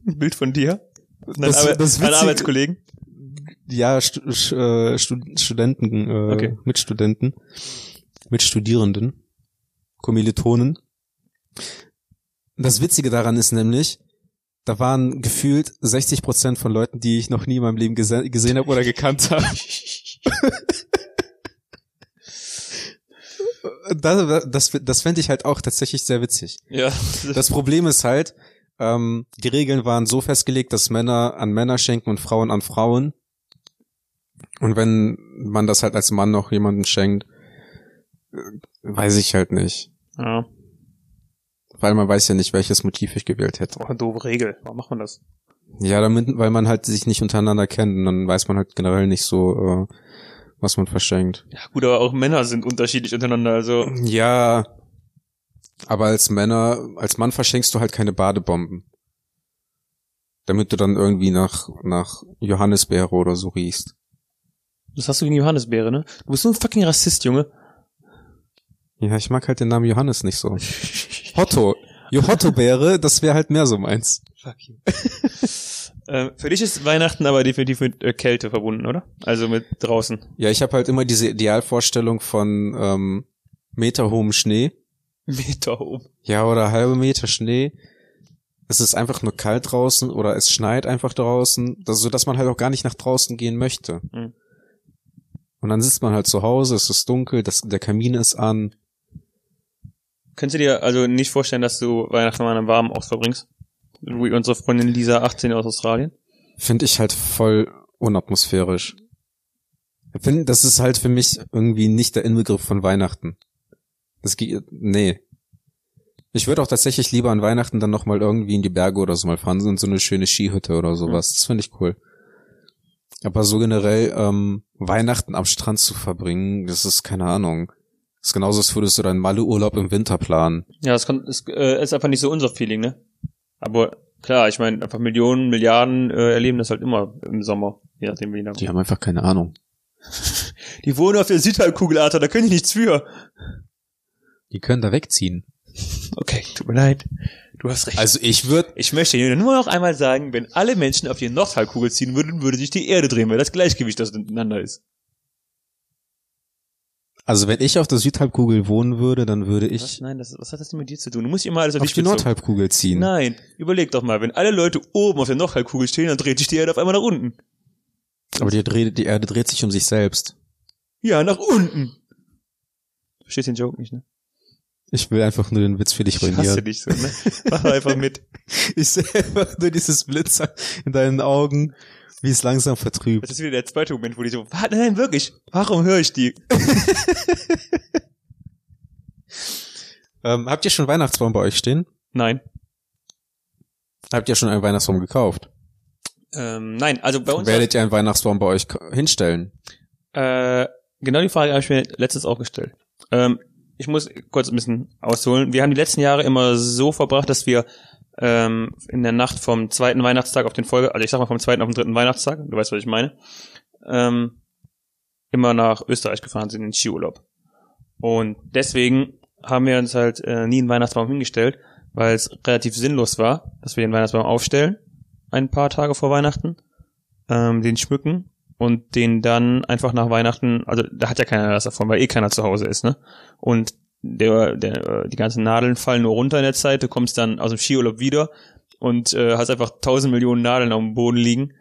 Speaker 2: Ein Bild von dir? Und
Speaker 1: Das-
Speaker 2: Arbe
Speaker 1: das Witzige-
Speaker 2: Arbeitskollegen?
Speaker 1: Ja, Sch- äh, Stud Studenten, äh,
Speaker 2: Okay.
Speaker 1: Mitstudenten, Mitstudierenden, Kommilitonen. Das Witzige daran ist nämlich, da waren gefühlt 60 Prozent von Leuten, die ich noch nie in meinem Leben gese gesehen habe oder gekannt habe. *laughs* das das, das fände ich halt auch tatsächlich sehr witzig.
Speaker 2: Ja.
Speaker 1: Das Problem ist halt, ähm, die Regeln waren so festgelegt, dass Männer an Männer schenken und Frauen an Frauen. Und wenn man das halt als Mann noch jemanden schenkt, äh, weiß ich halt nicht.
Speaker 2: ja.
Speaker 1: Weil man weiß ja nicht, welches Motiv ich gewählt hätte.
Speaker 2: Auch eine doofe Regel. Warum macht man das?
Speaker 1: Ja, damit, weil man halt sich nicht untereinander kennt und dann weiß man halt generell nicht so, äh, was man verschenkt.
Speaker 2: Ja, gut, aber auch Männer sind unterschiedlich untereinander, also.
Speaker 1: Ja, aber als Männer, als Mann verschenkst du halt keine Badebomben. Damit du dann irgendwie nach, nach Johannisbeere oder so riechst.
Speaker 2: Das hast du gegen Johannisbeere, ne? Du bist so ein fucking Rassist, Junge.
Speaker 1: Ja, ich mag halt den Namen Johannes nicht so. *laughs* Hotto. Johotto-Beere, das wäre halt mehr so meins.
Speaker 2: Fuck you. *laughs* ähm, für dich ist Weihnachten aber definitiv mit äh, Kälte verbunden, oder? Also mit draußen.
Speaker 1: Ja, ich habe halt immer diese Idealvorstellung von ähm, meterhohem Schnee.
Speaker 2: Meter oben.
Speaker 1: Ja, oder halbe Meter Schnee. Es ist einfach nur kalt draußen oder es schneit einfach draußen, das, so dass man halt auch gar nicht nach draußen gehen möchte.
Speaker 2: Mhm.
Speaker 1: Und dann sitzt man halt zu Hause, es ist dunkel, das, der Kamin ist an.
Speaker 2: Könntest du dir also nicht vorstellen, dass du Weihnachten mal in einem warmen Ort verbringst? Wie unsere Freundin Lisa, 18 aus Australien.
Speaker 1: Finde ich halt voll unatmosphärisch. Ich finde, das ist halt für mich irgendwie nicht der Inbegriff von Weihnachten. Das geht, nee. Ich würde auch tatsächlich lieber an Weihnachten dann nochmal irgendwie in die Berge oder so mal fahren, so in so eine schöne Skihütte oder sowas. Das finde ich cool. Aber so generell, ähm, Weihnachten am Strand zu verbringen, das ist keine Ahnung. Das ist genauso, als würdest du deinen Malle-Urlaub im Winter planen.
Speaker 2: Ja, das kann, ist, äh, ist einfach nicht so unser Feeling, ne? Aber klar, ich meine, einfach Millionen, Milliarden äh, erleben das halt immer im Sommer, je nachdem wie.
Speaker 1: Die haben einfach keine Ahnung. *laughs*
Speaker 2: Die wohnen auf der Südhalbkugel, Alter, da können die nichts für.
Speaker 1: Die können da wegziehen.
Speaker 2: Okay, tut mir leid. Du hast recht.
Speaker 1: Also ich würde
Speaker 2: ich möchte dir nur noch einmal sagen, wenn alle Menschen auf die Nordhalbkugel ziehen würden, würde sich die Erde drehen, weil das Gleichgewicht das miteinander ist.
Speaker 1: Also wenn ich auf der Südhalbkugel wohnen würde, dann würde
Speaker 2: Was?
Speaker 1: ich
Speaker 2: Nein, das, was hat das denn mit dir zu tun? Du musst immer alles auf,
Speaker 1: auf die. Nordhalbkugel ziehen.
Speaker 2: Nein, überleg doch mal, wenn alle Leute oben auf der Nordhalbkugel stehen, dann dreht sich die Erde auf einmal nach unten.
Speaker 1: Aber die, dreht, die Erde dreht sich um sich selbst.
Speaker 2: Ja, nach unten. Verstehst den Joke nicht, ne?
Speaker 1: Ich will einfach nur den Witz für dich
Speaker 2: Ich hasse
Speaker 1: ruinieren.
Speaker 2: dich so, ne? Mach einfach mit. *laughs*
Speaker 1: Ich sehe einfach nur dieses Blitzer in deinen Augen Wie es langsam vertrübt.
Speaker 2: Das ist wieder der zweite Moment, wo die so, "Wa- nein, wirklich, warum höre ich die? *laughs*
Speaker 1: Ähm, habt ihr schon Weihnachtsbaum bei euch stehen?
Speaker 2: Nein.
Speaker 1: Habt ihr schon einen Weihnachtsbaum gekauft?
Speaker 2: Ähm, nein, also bei uns,
Speaker 1: Werdet ihr einen Weihnachtsbaum bei euch hinstellen?
Speaker 2: äh, genau die Frage habe ich mir letztens auch gestellt. Ähm, ich muss kurz ein bisschen ausholen. Wir haben die letzten Jahre immer so verbracht, dass wir ähm, in der Nacht vom zweiten Weihnachtstag auf den Folge, also ich sag mal vom zweiten auf den dritten Weihnachtstag, du weißt, was ich meine, ähm, immer nach Österreich gefahren sind in Skiurlaub. Und deswegen haben wir uns halt äh, nie einen Weihnachtsbaum hingestellt, weil es relativ sinnlos war, dass wir den Weihnachtsbaum aufstellen, ein paar Tage vor Weihnachten, ähm, den schmücken und den dann einfach nach Weihnachten, also da hat ja keiner was davon, weil eh keiner zu Hause ist, ne? Und der, der, äh, die ganzen Nadeln fallen nur runter in der Zeit, du kommst dann aus dem Skiurlaub wieder und äh, hast einfach tausend Millionen Nadeln auf dem Boden liegen.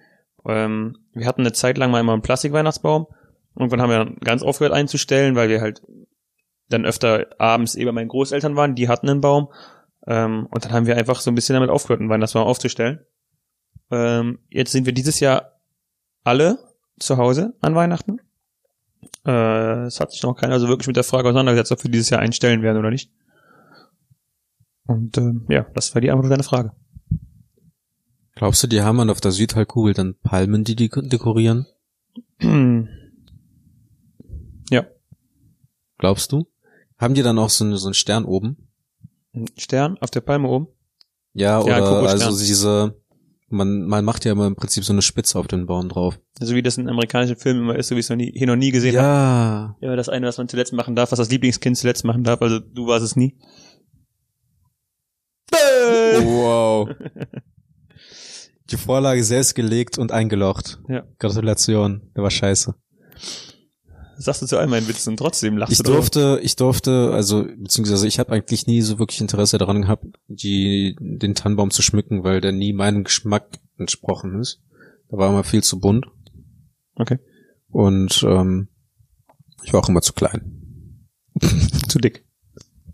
Speaker 2: Ähm, wir hatten eine Zeit lang mal immer einen Plastik-Weihnachtsbaum. Irgendwann haben wir dann ganz aufgehört einzustellen, weil wir halt dann öfter abends eh bei meinen Großeltern waren, die hatten einen Baum. Ähm, und dann haben wir einfach so ein bisschen damit aufgehört, einen Weihnachtsbaum aufzustellen. Ähm, jetzt sind wir dieses Jahr alle zu Hause an Weihnachten. Äh, es hat sich noch keiner so wirklich mit der Frage auseinandergesetzt, ob wir dieses Jahr einstellen werden oder nicht. Und ähm, ja, das war die Antwort auf deine Frage.
Speaker 1: Glaubst du, die haben dann auf der Südhalbkugel dann Palmen, die die dekorieren? *clears throat*
Speaker 2: ja,
Speaker 1: Glaubst du? Haben die dann auch so, eine, so einen Stern oben?
Speaker 2: ein Stern auf der Palme oben.
Speaker 1: Ja,
Speaker 2: Ja,
Speaker 1: oder also diese, man, man macht ja immer im Prinzip so eine Spitze auf den Baum drauf.
Speaker 2: So wie das in amerikanischen Filmen immer ist, so wie ich es noch nie, hier noch nie gesehen habe.
Speaker 1: Ja.
Speaker 2: Ja, das eine, was man zuletzt machen darf, was das Lieblingskind zuletzt machen darf, also du warst es nie. *laughs*
Speaker 1: Wow. Die Vorlage selbst gelegt und eingelocht.
Speaker 2: Ja.
Speaker 1: Gratulation. Der war scheiße.
Speaker 2: Sagst du zu all meinen Witzen und trotzdem lachst
Speaker 1: Ich
Speaker 2: du drüber.
Speaker 1: durfte, ich durfte, also beziehungsweise ich habe eigentlich nie so wirklich Interesse daran gehabt, die den Tannenbaum zu schmücken, weil der nie meinem Geschmack entsprochen ist. Da war immer viel zu bunt
Speaker 2: Okay.
Speaker 1: und ähm, ich war auch immer zu klein, *laughs*
Speaker 2: Zu dick.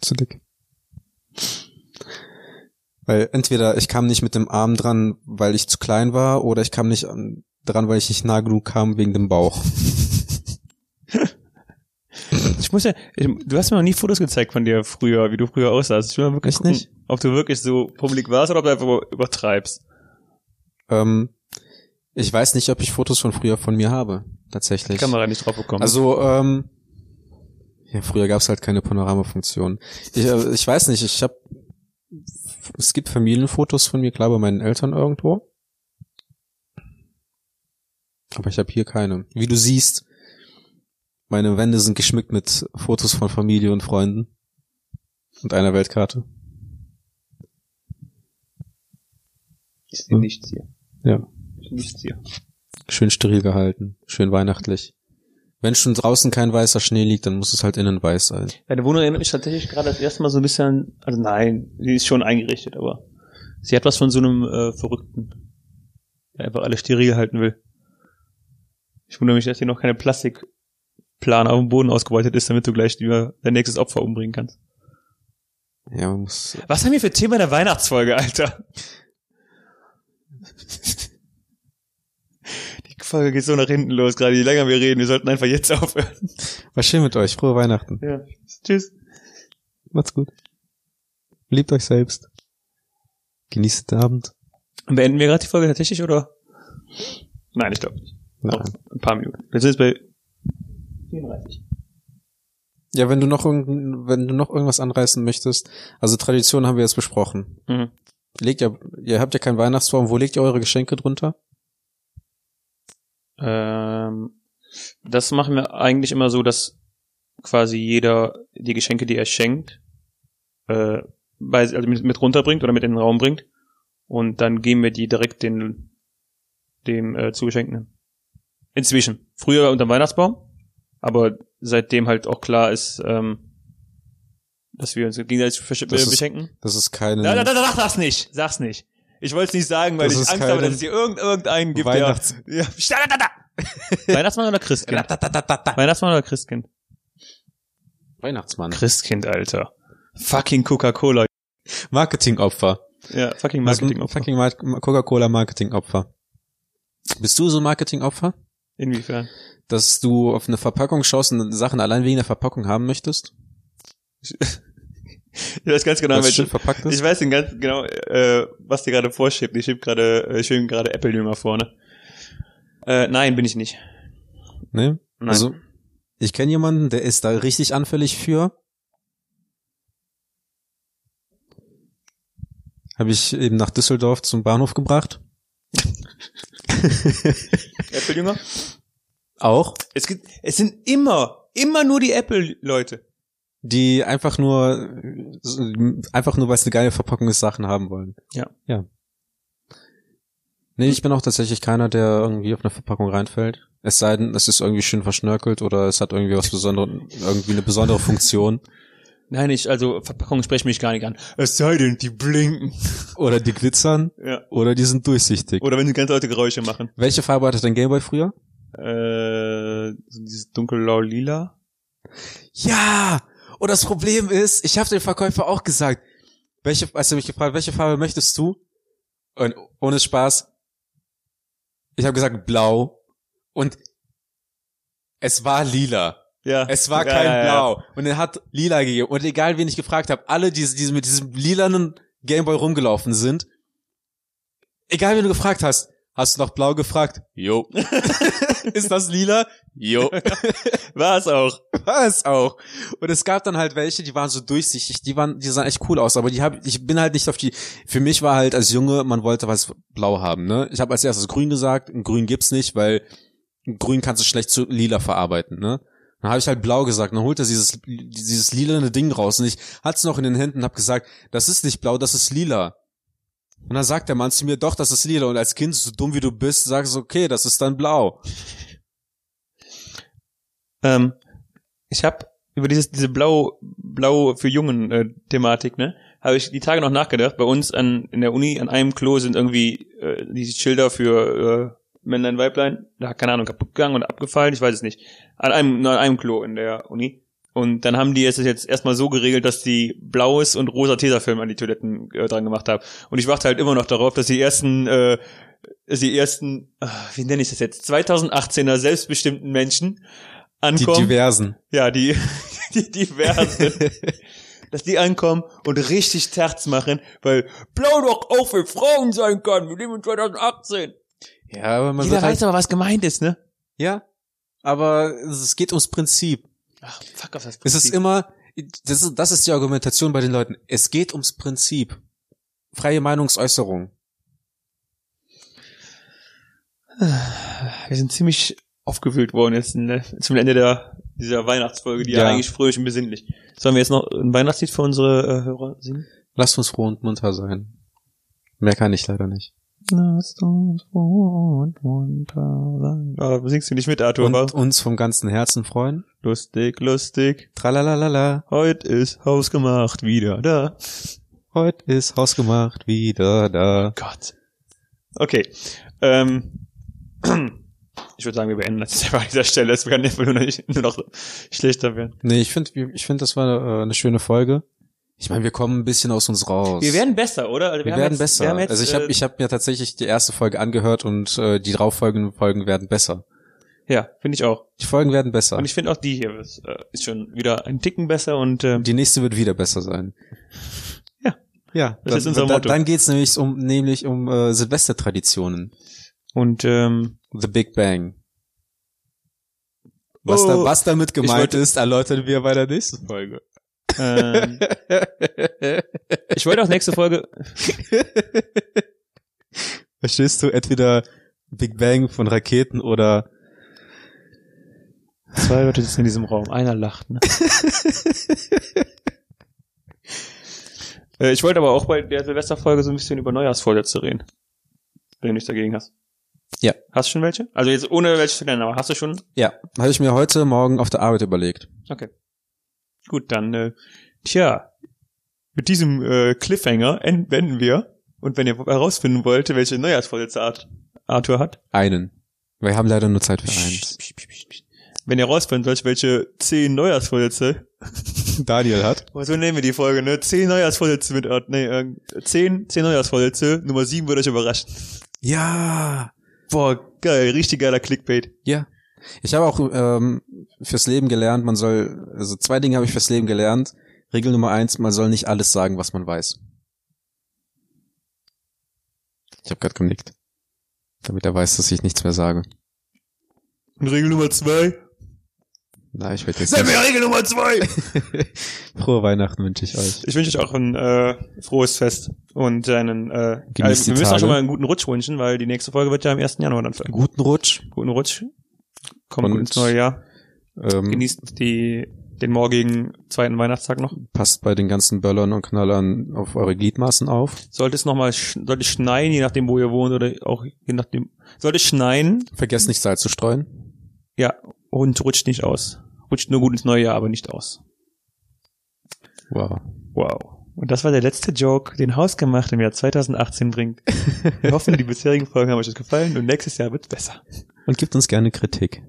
Speaker 1: zu dick. Weil entweder ich kam nicht mit dem Arm dran, weil ich zu klein war, oder ich kam nicht an, dran, weil ich nicht nah genug kam wegen dem Bauch.
Speaker 2: Muss ja, ich, du hast mir noch nie Fotos gezeigt von dir früher, wie du früher aussahst. Ich will mal wirklich
Speaker 1: Echt
Speaker 2: gucken,
Speaker 1: nicht?
Speaker 2: ob du wirklich so pummelig warst oder ob du einfach übertreibst.
Speaker 1: Ähm, ich weiß nicht, ob ich Fotos von früher von mir habe, tatsächlich.
Speaker 2: Kamera nicht drauf bekommen.
Speaker 1: Also, ähm, ja, früher gab's halt keine Panoramafunktion. Ich, äh, ich weiß nicht, ich habe es gibt Familienfotos von mir, klar, bei meinen Eltern irgendwo. Aber ich habe hier keine. Wie du siehst, meine Wände sind geschmückt mit Fotos von Familie und Freunden und einer Weltkarte.
Speaker 2: ich sehe nichts hier.
Speaker 1: Ja.
Speaker 2: Nichts hier.
Speaker 1: Schön steril gehalten, schön weihnachtlich. Wenn schon draußen kein weißer Schnee liegt, dann muss es halt innen weiß sein.
Speaker 2: Deine Wohnung erinnert mich tatsächlich gerade das erste Mal so ein bisschen, also nein, sie ist schon eingerichtet, aber sie hat was von so einem äh, Verrückten, der einfach alles steril halten will. Ich wundere mich, dass hier noch keine Plastikplane auf dem Boden ausgebeutet ist, damit du gleich lieber dein nächstes Opfer umbringen kannst.
Speaker 1: Ja, man muss.
Speaker 2: Was haben wir für Thema der Weihnachtsfolge, Alter? *laughs* Die Folge geht so nach hinten los, gerade je länger wir reden, wir sollten einfach jetzt aufhören.
Speaker 1: War schön mit euch. Frohe Weihnachten.
Speaker 2: Ja. Tschüss.
Speaker 1: Macht's gut. Liebt euch selbst. Genießt den Abend.
Speaker 2: Beenden wir gerade die Folge tatsächlich, oder? Nein, ich glaube nicht. Noch
Speaker 1: Nein.
Speaker 2: ein paar Minuten. Wir sind jetzt bei 34.
Speaker 1: Ja, wenn du noch irgend, wenn du noch irgendwas anreißen möchtest, also Tradition haben wir jetzt besprochen.
Speaker 2: Mhm.
Speaker 1: Legt ja, ihr habt ja keinen Weihnachtsbaum, wo legt ihr eure Geschenke drunter?
Speaker 2: Ähm, das machen wir eigentlich immer so, dass quasi jeder die Geschenke, die er schenkt, äh, bei, also mit, mit runterbringt oder mit in den Raum bringt. Und dann geben wir die direkt den, dem äh, Zugeschenkten. Inzwischen. Früher unterm Weihnachtsbaum, aber seitdem halt auch klar ist, ähm, dass wir uns gegenseitig versch-
Speaker 1: Das
Speaker 2: äh,
Speaker 1: ist-
Speaker 2: beschenken.
Speaker 1: Das ist keine
Speaker 2: Da, da, da, sag das nicht. Sag's nicht. Ich wollte es nicht sagen, weil
Speaker 1: Das
Speaker 2: ich Angst habe, dass es hier irgend, irgendeinen gibt,
Speaker 1: Weihnachts-
Speaker 2: der... Ja. *laughs* Weihnachtsmann oder Christkind? Weihnachtsmann oder Christkind?
Speaker 1: Weihnachtsmann.
Speaker 2: Christkind, Alter. Fucking Coca-Cola.
Speaker 1: Marketingopfer.
Speaker 2: Ja, fucking
Speaker 1: Das
Speaker 2: Marketing.
Speaker 1: Fucking Mar- Coca-Cola Marketingopfer. Bist du so ein Marketingopfer?
Speaker 2: Inwiefern?
Speaker 1: Dass du auf eine Verpackung schaust und Sachen allein wegen der Verpackung haben möchtest?
Speaker 2: Ich weiß ganz genau, welche,
Speaker 1: verpackt ist?
Speaker 2: ich weiß ganz genau, äh, was dir gerade vorschiebt. Ich schieb gerade, äh, ich schieb gerade Apple-Jünger vorne. Äh, nein, bin ich nicht.
Speaker 1: Nee?
Speaker 2: Nein.
Speaker 1: Also, ich kenne jemanden, der ist da richtig anfällig für. Habe ich eben nach Düsseldorf zum Bahnhof gebracht. *laughs*
Speaker 2: Apple-Jünger?
Speaker 1: Auch.
Speaker 2: Es gibt, es sind immer, immer nur die Apple-Leute.
Speaker 1: Die einfach nur, einfach nur, weil es eine geile Verpackung ist, Sachen haben wollen.
Speaker 2: Ja.
Speaker 1: Ja. Nee, ich bin auch tatsächlich keiner, der irgendwie auf eine Verpackung reinfällt. Es sei denn, es ist irgendwie schön verschnörkelt oder es hat irgendwie was Besonderes, irgendwie eine besondere Funktion.
Speaker 2: Nein, ich, also Verpackungen sprechen mich gar nicht an. Es sei denn, die blinken.
Speaker 1: Oder die glitzern
Speaker 2: Ja.
Speaker 1: oder die sind durchsichtig.
Speaker 2: Oder wenn sie ganz alte Geräusche machen.
Speaker 1: Welche Farbe hatte dein Gameboy früher?
Speaker 2: Äh, so dieses dunkelblau-lila.
Speaker 1: Ja! Und das Problem ist, ich habe dem Verkäufer auch gesagt, welche, als er mich gefragt, welche Farbe möchtest du? Und ohne Spaß, ich habe gesagt blau und es war lila.
Speaker 2: Ja.
Speaker 1: Es war
Speaker 2: Ja,
Speaker 1: kein
Speaker 2: ja, ja.
Speaker 1: Blau. Und er hat lila gegeben. Und egal, wen ich gefragt habe, alle, die, die mit diesem lilanen Gameboy rumgelaufen sind, egal, wen du gefragt hast, hast du nach blau gefragt? Jo. *laughs* Ist das lila? Jo. *laughs*
Speaker 2: War es auch.
Speaker 1: War es auch. Und es gab dann halt welche, die waren so durchsichtig, die waren, die sahen echt cool aus, aber die hab, ich bin halt nicht auf die, für mich war halt als Junge, man wollte was blau haben, ne? Ich habe als erstes grün gesagt, grün gibt's nicht, weil grün kannst du schlecht zu lila verarbeiten, ne? Dann habe ich halt blau gesagt, dann holt er dieses, dieses lilane Ding raus und ich hatte es noch in den Händen und habe gesagt, das ist nicht blau, das ist lila. Und dann sagt der Mann zu mir, doch, das ist lila. Und als Kind, so dumm wie du bist, sagst du, okay, das ist dann blau. *laughs*
Speaker 2: Ähm, ich habe über dieses diese blau blau für Jungen äh, Thematik, ne, habe ich die Tage noch nachgedacht. Bei uns an in der Uni an einem Klo sind irgendwie äh, diese Schilder für äh, Männlein Weiblein, da keine Ahnung kaputt gegangen und abgefallen, ich weiß es nicht. An einem nur an einem Klo in der Uni. Und dann haben die es jetzt erstmal so geregelt, dass die blaues und rosa Tesafilm an die Toiletten äh, dran gemacht haben. Und ich warte halt immer noch darauf, dass die ersten äh, dass die ersten, ah, wie nenne ich das jetzt, 2018er selbstbestimmten Menschen
Speaker 1: Die
Speaker 2: ankommen.
Speaker 1: diversen.
Speaker 2: Ja, die, *laughs* die diversen. *laughs* dass die ankommen und richtig Terz machen, weil blau doch auch für Frauen sein kann. Wir leben in 2018.
Speaker 1: Ja, aber man
Speaker 2: Jeder
Speaker 1: wird halt,
Speaker 2: weiß aber, was gemeint ist, ne?
Speaker 1: Ja, aber es geht ums Prinzip.
Speaker 2: Ach, fuck auf das
Speaker 1: Es ist immer, das ist, das ist die Argumentation bei den Leuten. Es geht ums Prinzip. Freie Meinungsäußerung.
Speaker 2: Wir sind ziemlich aufgewühlt worden jetzt in der, zum Ende der, dieser Weihnachtsfolge, die ja,
Speaker 1: Ja.
Speaker 2: eigentlich fröhlich und besinnlich. Sollen wir jetzt noch ein Weihnachtslied für unsere äh, Hörer singen?
Speaker 1: Lasst uns froh und munter sein. Mehr kann ich leider nicht.
Speaker 2: Lasst uns froh und munter sein. Ah, singst du nicht mit, Arthur?
Speaker 1: Und
Speaker 2: aber
Speaker 1: uns vom ganzen Herzen freuen.
Speaker 2: lustig, lustig.
Speaker 1: Tralalalala.
Speaker 2: Heute ist hausgemacht wieder da.
Speaker 1: Heute ist hausgemacht wieder da.
Speaker 2: Gott. Okay. Ähm, *clears throat* ich würde sagen, wir beenden das jetzt an dieser Stelle. Es kann einfach nur noch, schlechter werden.
Speaker 1: Nee, ich finde, ich finde, das war äh, eine schöne Folge. Ich meine, wir kommen ein bisschen aus uns raus.
Speaker 2: Wir werden besser, oder? Also
Speaker 1: wir
Speaker 2: haben
Speaker 1: werden
Speaker 2: jetzt,
Speaker 1: besser.
Speaker 2: Wir jetzt,
Speaker 1: also ich habe
Speaker 2: äh,
Speaker 1: ich hab mir tatsächlich die erste Folge angehört und äh, die darauffolgenden Folgen werden besser.
Speaker 2: ja, finde ich auch.
Speaker 1: Die Folgen werden besser.
Speaker 2: Und ich finde auch die hier ist, äh, ist schon wieder ein Ticken besser und ähm,
Speaker 1: Die nächste wird wieder besser sein.
Speaker 2: Ja.
Speaker 1: Ja,
Speaker 2: Das
Speaker 1: dann,
Speaker 2: ist unser
Speaker 1: dann,
Speaker 2: Motto.
Speaker 1: Dann geht's nämlich um nämlich um äh, Silvestertraditionen.
Speaker 2: und ähm,
Speaker 1: The Big Bang. Was,
Speaker 2: Oh,
Speaker 1: da, was damit gemeint
Speaker 2: wollte-
Speaker 1: ist, erläutern wir bei der nächsten Folge.
Speaker 2: Ähm, ich wollte auch nächste Folge. *laughs*
Speaker 1: Verstehst du? Entweder Big Bang von Raketen oder
Speaker 2: Zwei Leute sitzen in diesem Raum. Einer lacht. Ne? *laughs* äh, ich wollte aber auch bei der Silvesterfolge so ein bisschen über Neujahrsvorsätze reden. Wenn du nichts dagegen hast.
Speaker 1: Ja.
Speaker 2: Hast du schon welche? Also jetzt ohne welche zu nennen, aber hast du schon?
Speaker 1: ja, habe ich mir heute Morgen auf der Arbeit überlegt.
Speaker 2: Okay. Gut, dann, äh, tja, mit diesem äh, Cliffhanger enden wir. Und wenn ihr herausfinden wollt, welche Neujahrsvorsätze Art Arthur hat,
Speaker 1: Einen. Wir haben leider nur Zeit für eins.
Speaker 2: wenn ihr herausfinden wollt, welche zehn Neujahrsvorsätze, *laughs*
Speaker 1: Daniel hat. *laughs*
Speaker 2: so nehmen wir die Folge, ne? Zehn Neujahrsvorsätze mit Art, nee, äh, zehn, zehn Neujahrsvorsätze, Nummer sieben wird euch überraschen.
Speaker 1: Ja.
Speaker 2: Boah, geil, richtig geiler Clickbait.
Speaker 1: Ja. Ich habe auch ähm, fürs Leben gelernt, man soll, also zwei Dinge habe ich fürs Leben gelernt. Regel Nummer eins, man soll nicht alles sagen, was man weiß. Ich habe gerade genickt. Damit er weiß, dass ich nichts mehr sage.
Speaker 2: Und Regel Nummer zwei.
Speaker 1: Na, ich werde jetzt
Speaker 2: Sei mir. Regel Nummer zwei. *laughs*
Speaker 1: Frohe Weihnachten wünsche ich euch.
Speaker 2: Ich wünsche euch auch ein äh, frohes Fest und einen äh,
Speaker 1: Genießt
Speaker 2: also, wir müssen auch schon mal einen guten Rutsch wünschen, weil die nächste Folge wird ja am 1. Januar dann.
Speaker 1: Guten Rutsch.
Speaker 2: Guten Rutsch. Kommt gut
Speaker 1: Und-
Speaker 2: ins neue Jahr.
Speaker 1: Ähm,
Speaker 2: Genießt die den morgigen zweiten Weihnachtstag noch.
Speaker 1: passt bei den ganzen Böllern und Knallern auf eure Gliedmaßen auf.
Speaker 2: Sollte es nochmal, sch sollte es schneien, je nachdem, wo ihr wohnt, oder auch je nachdem, sollte es schneien,
Speaker 1: Vergesst nicht Salz zu streuen.
Speaker 2: ja, und rutscht nicht aus. Rutscht nur gut ins neue Jahr, aber nicht aus.
Speaker 1: Wow.
Speaker 2: Wow. Und das war der letzte Joke, den Hausgemacht im Jahr 2018 bringt. Wir hoffen, die bisherigen Folgen haben euch gefallen und nächstes Jahr wird's besser.
Speaker 1: Und gebt uns gerne Kritik.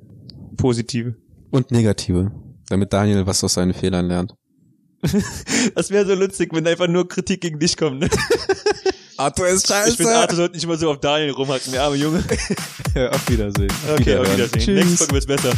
Speaker 2: Positive.
Speaker 1: Und negative. Damit Daniel was aus seinen Fehlern lernt. *laughs*
Speaker 2: Das wäre so lustig, wenn einfach nur Kritik gegen dich kommt. Ne? *laughs*
Speaker 1: Arthur ist
Speaker 2: Ich finde, Arthur sollte nicht immer so auf Daniel rumhacken, der arme Junge. *laughs*
Speaker 1: Auf Wiedersehen.
Speaker 2: Okay, auf Wiedersehen.
Speaker 1: Tschüss.
Speaker 2: Nächste Folge wird's besser.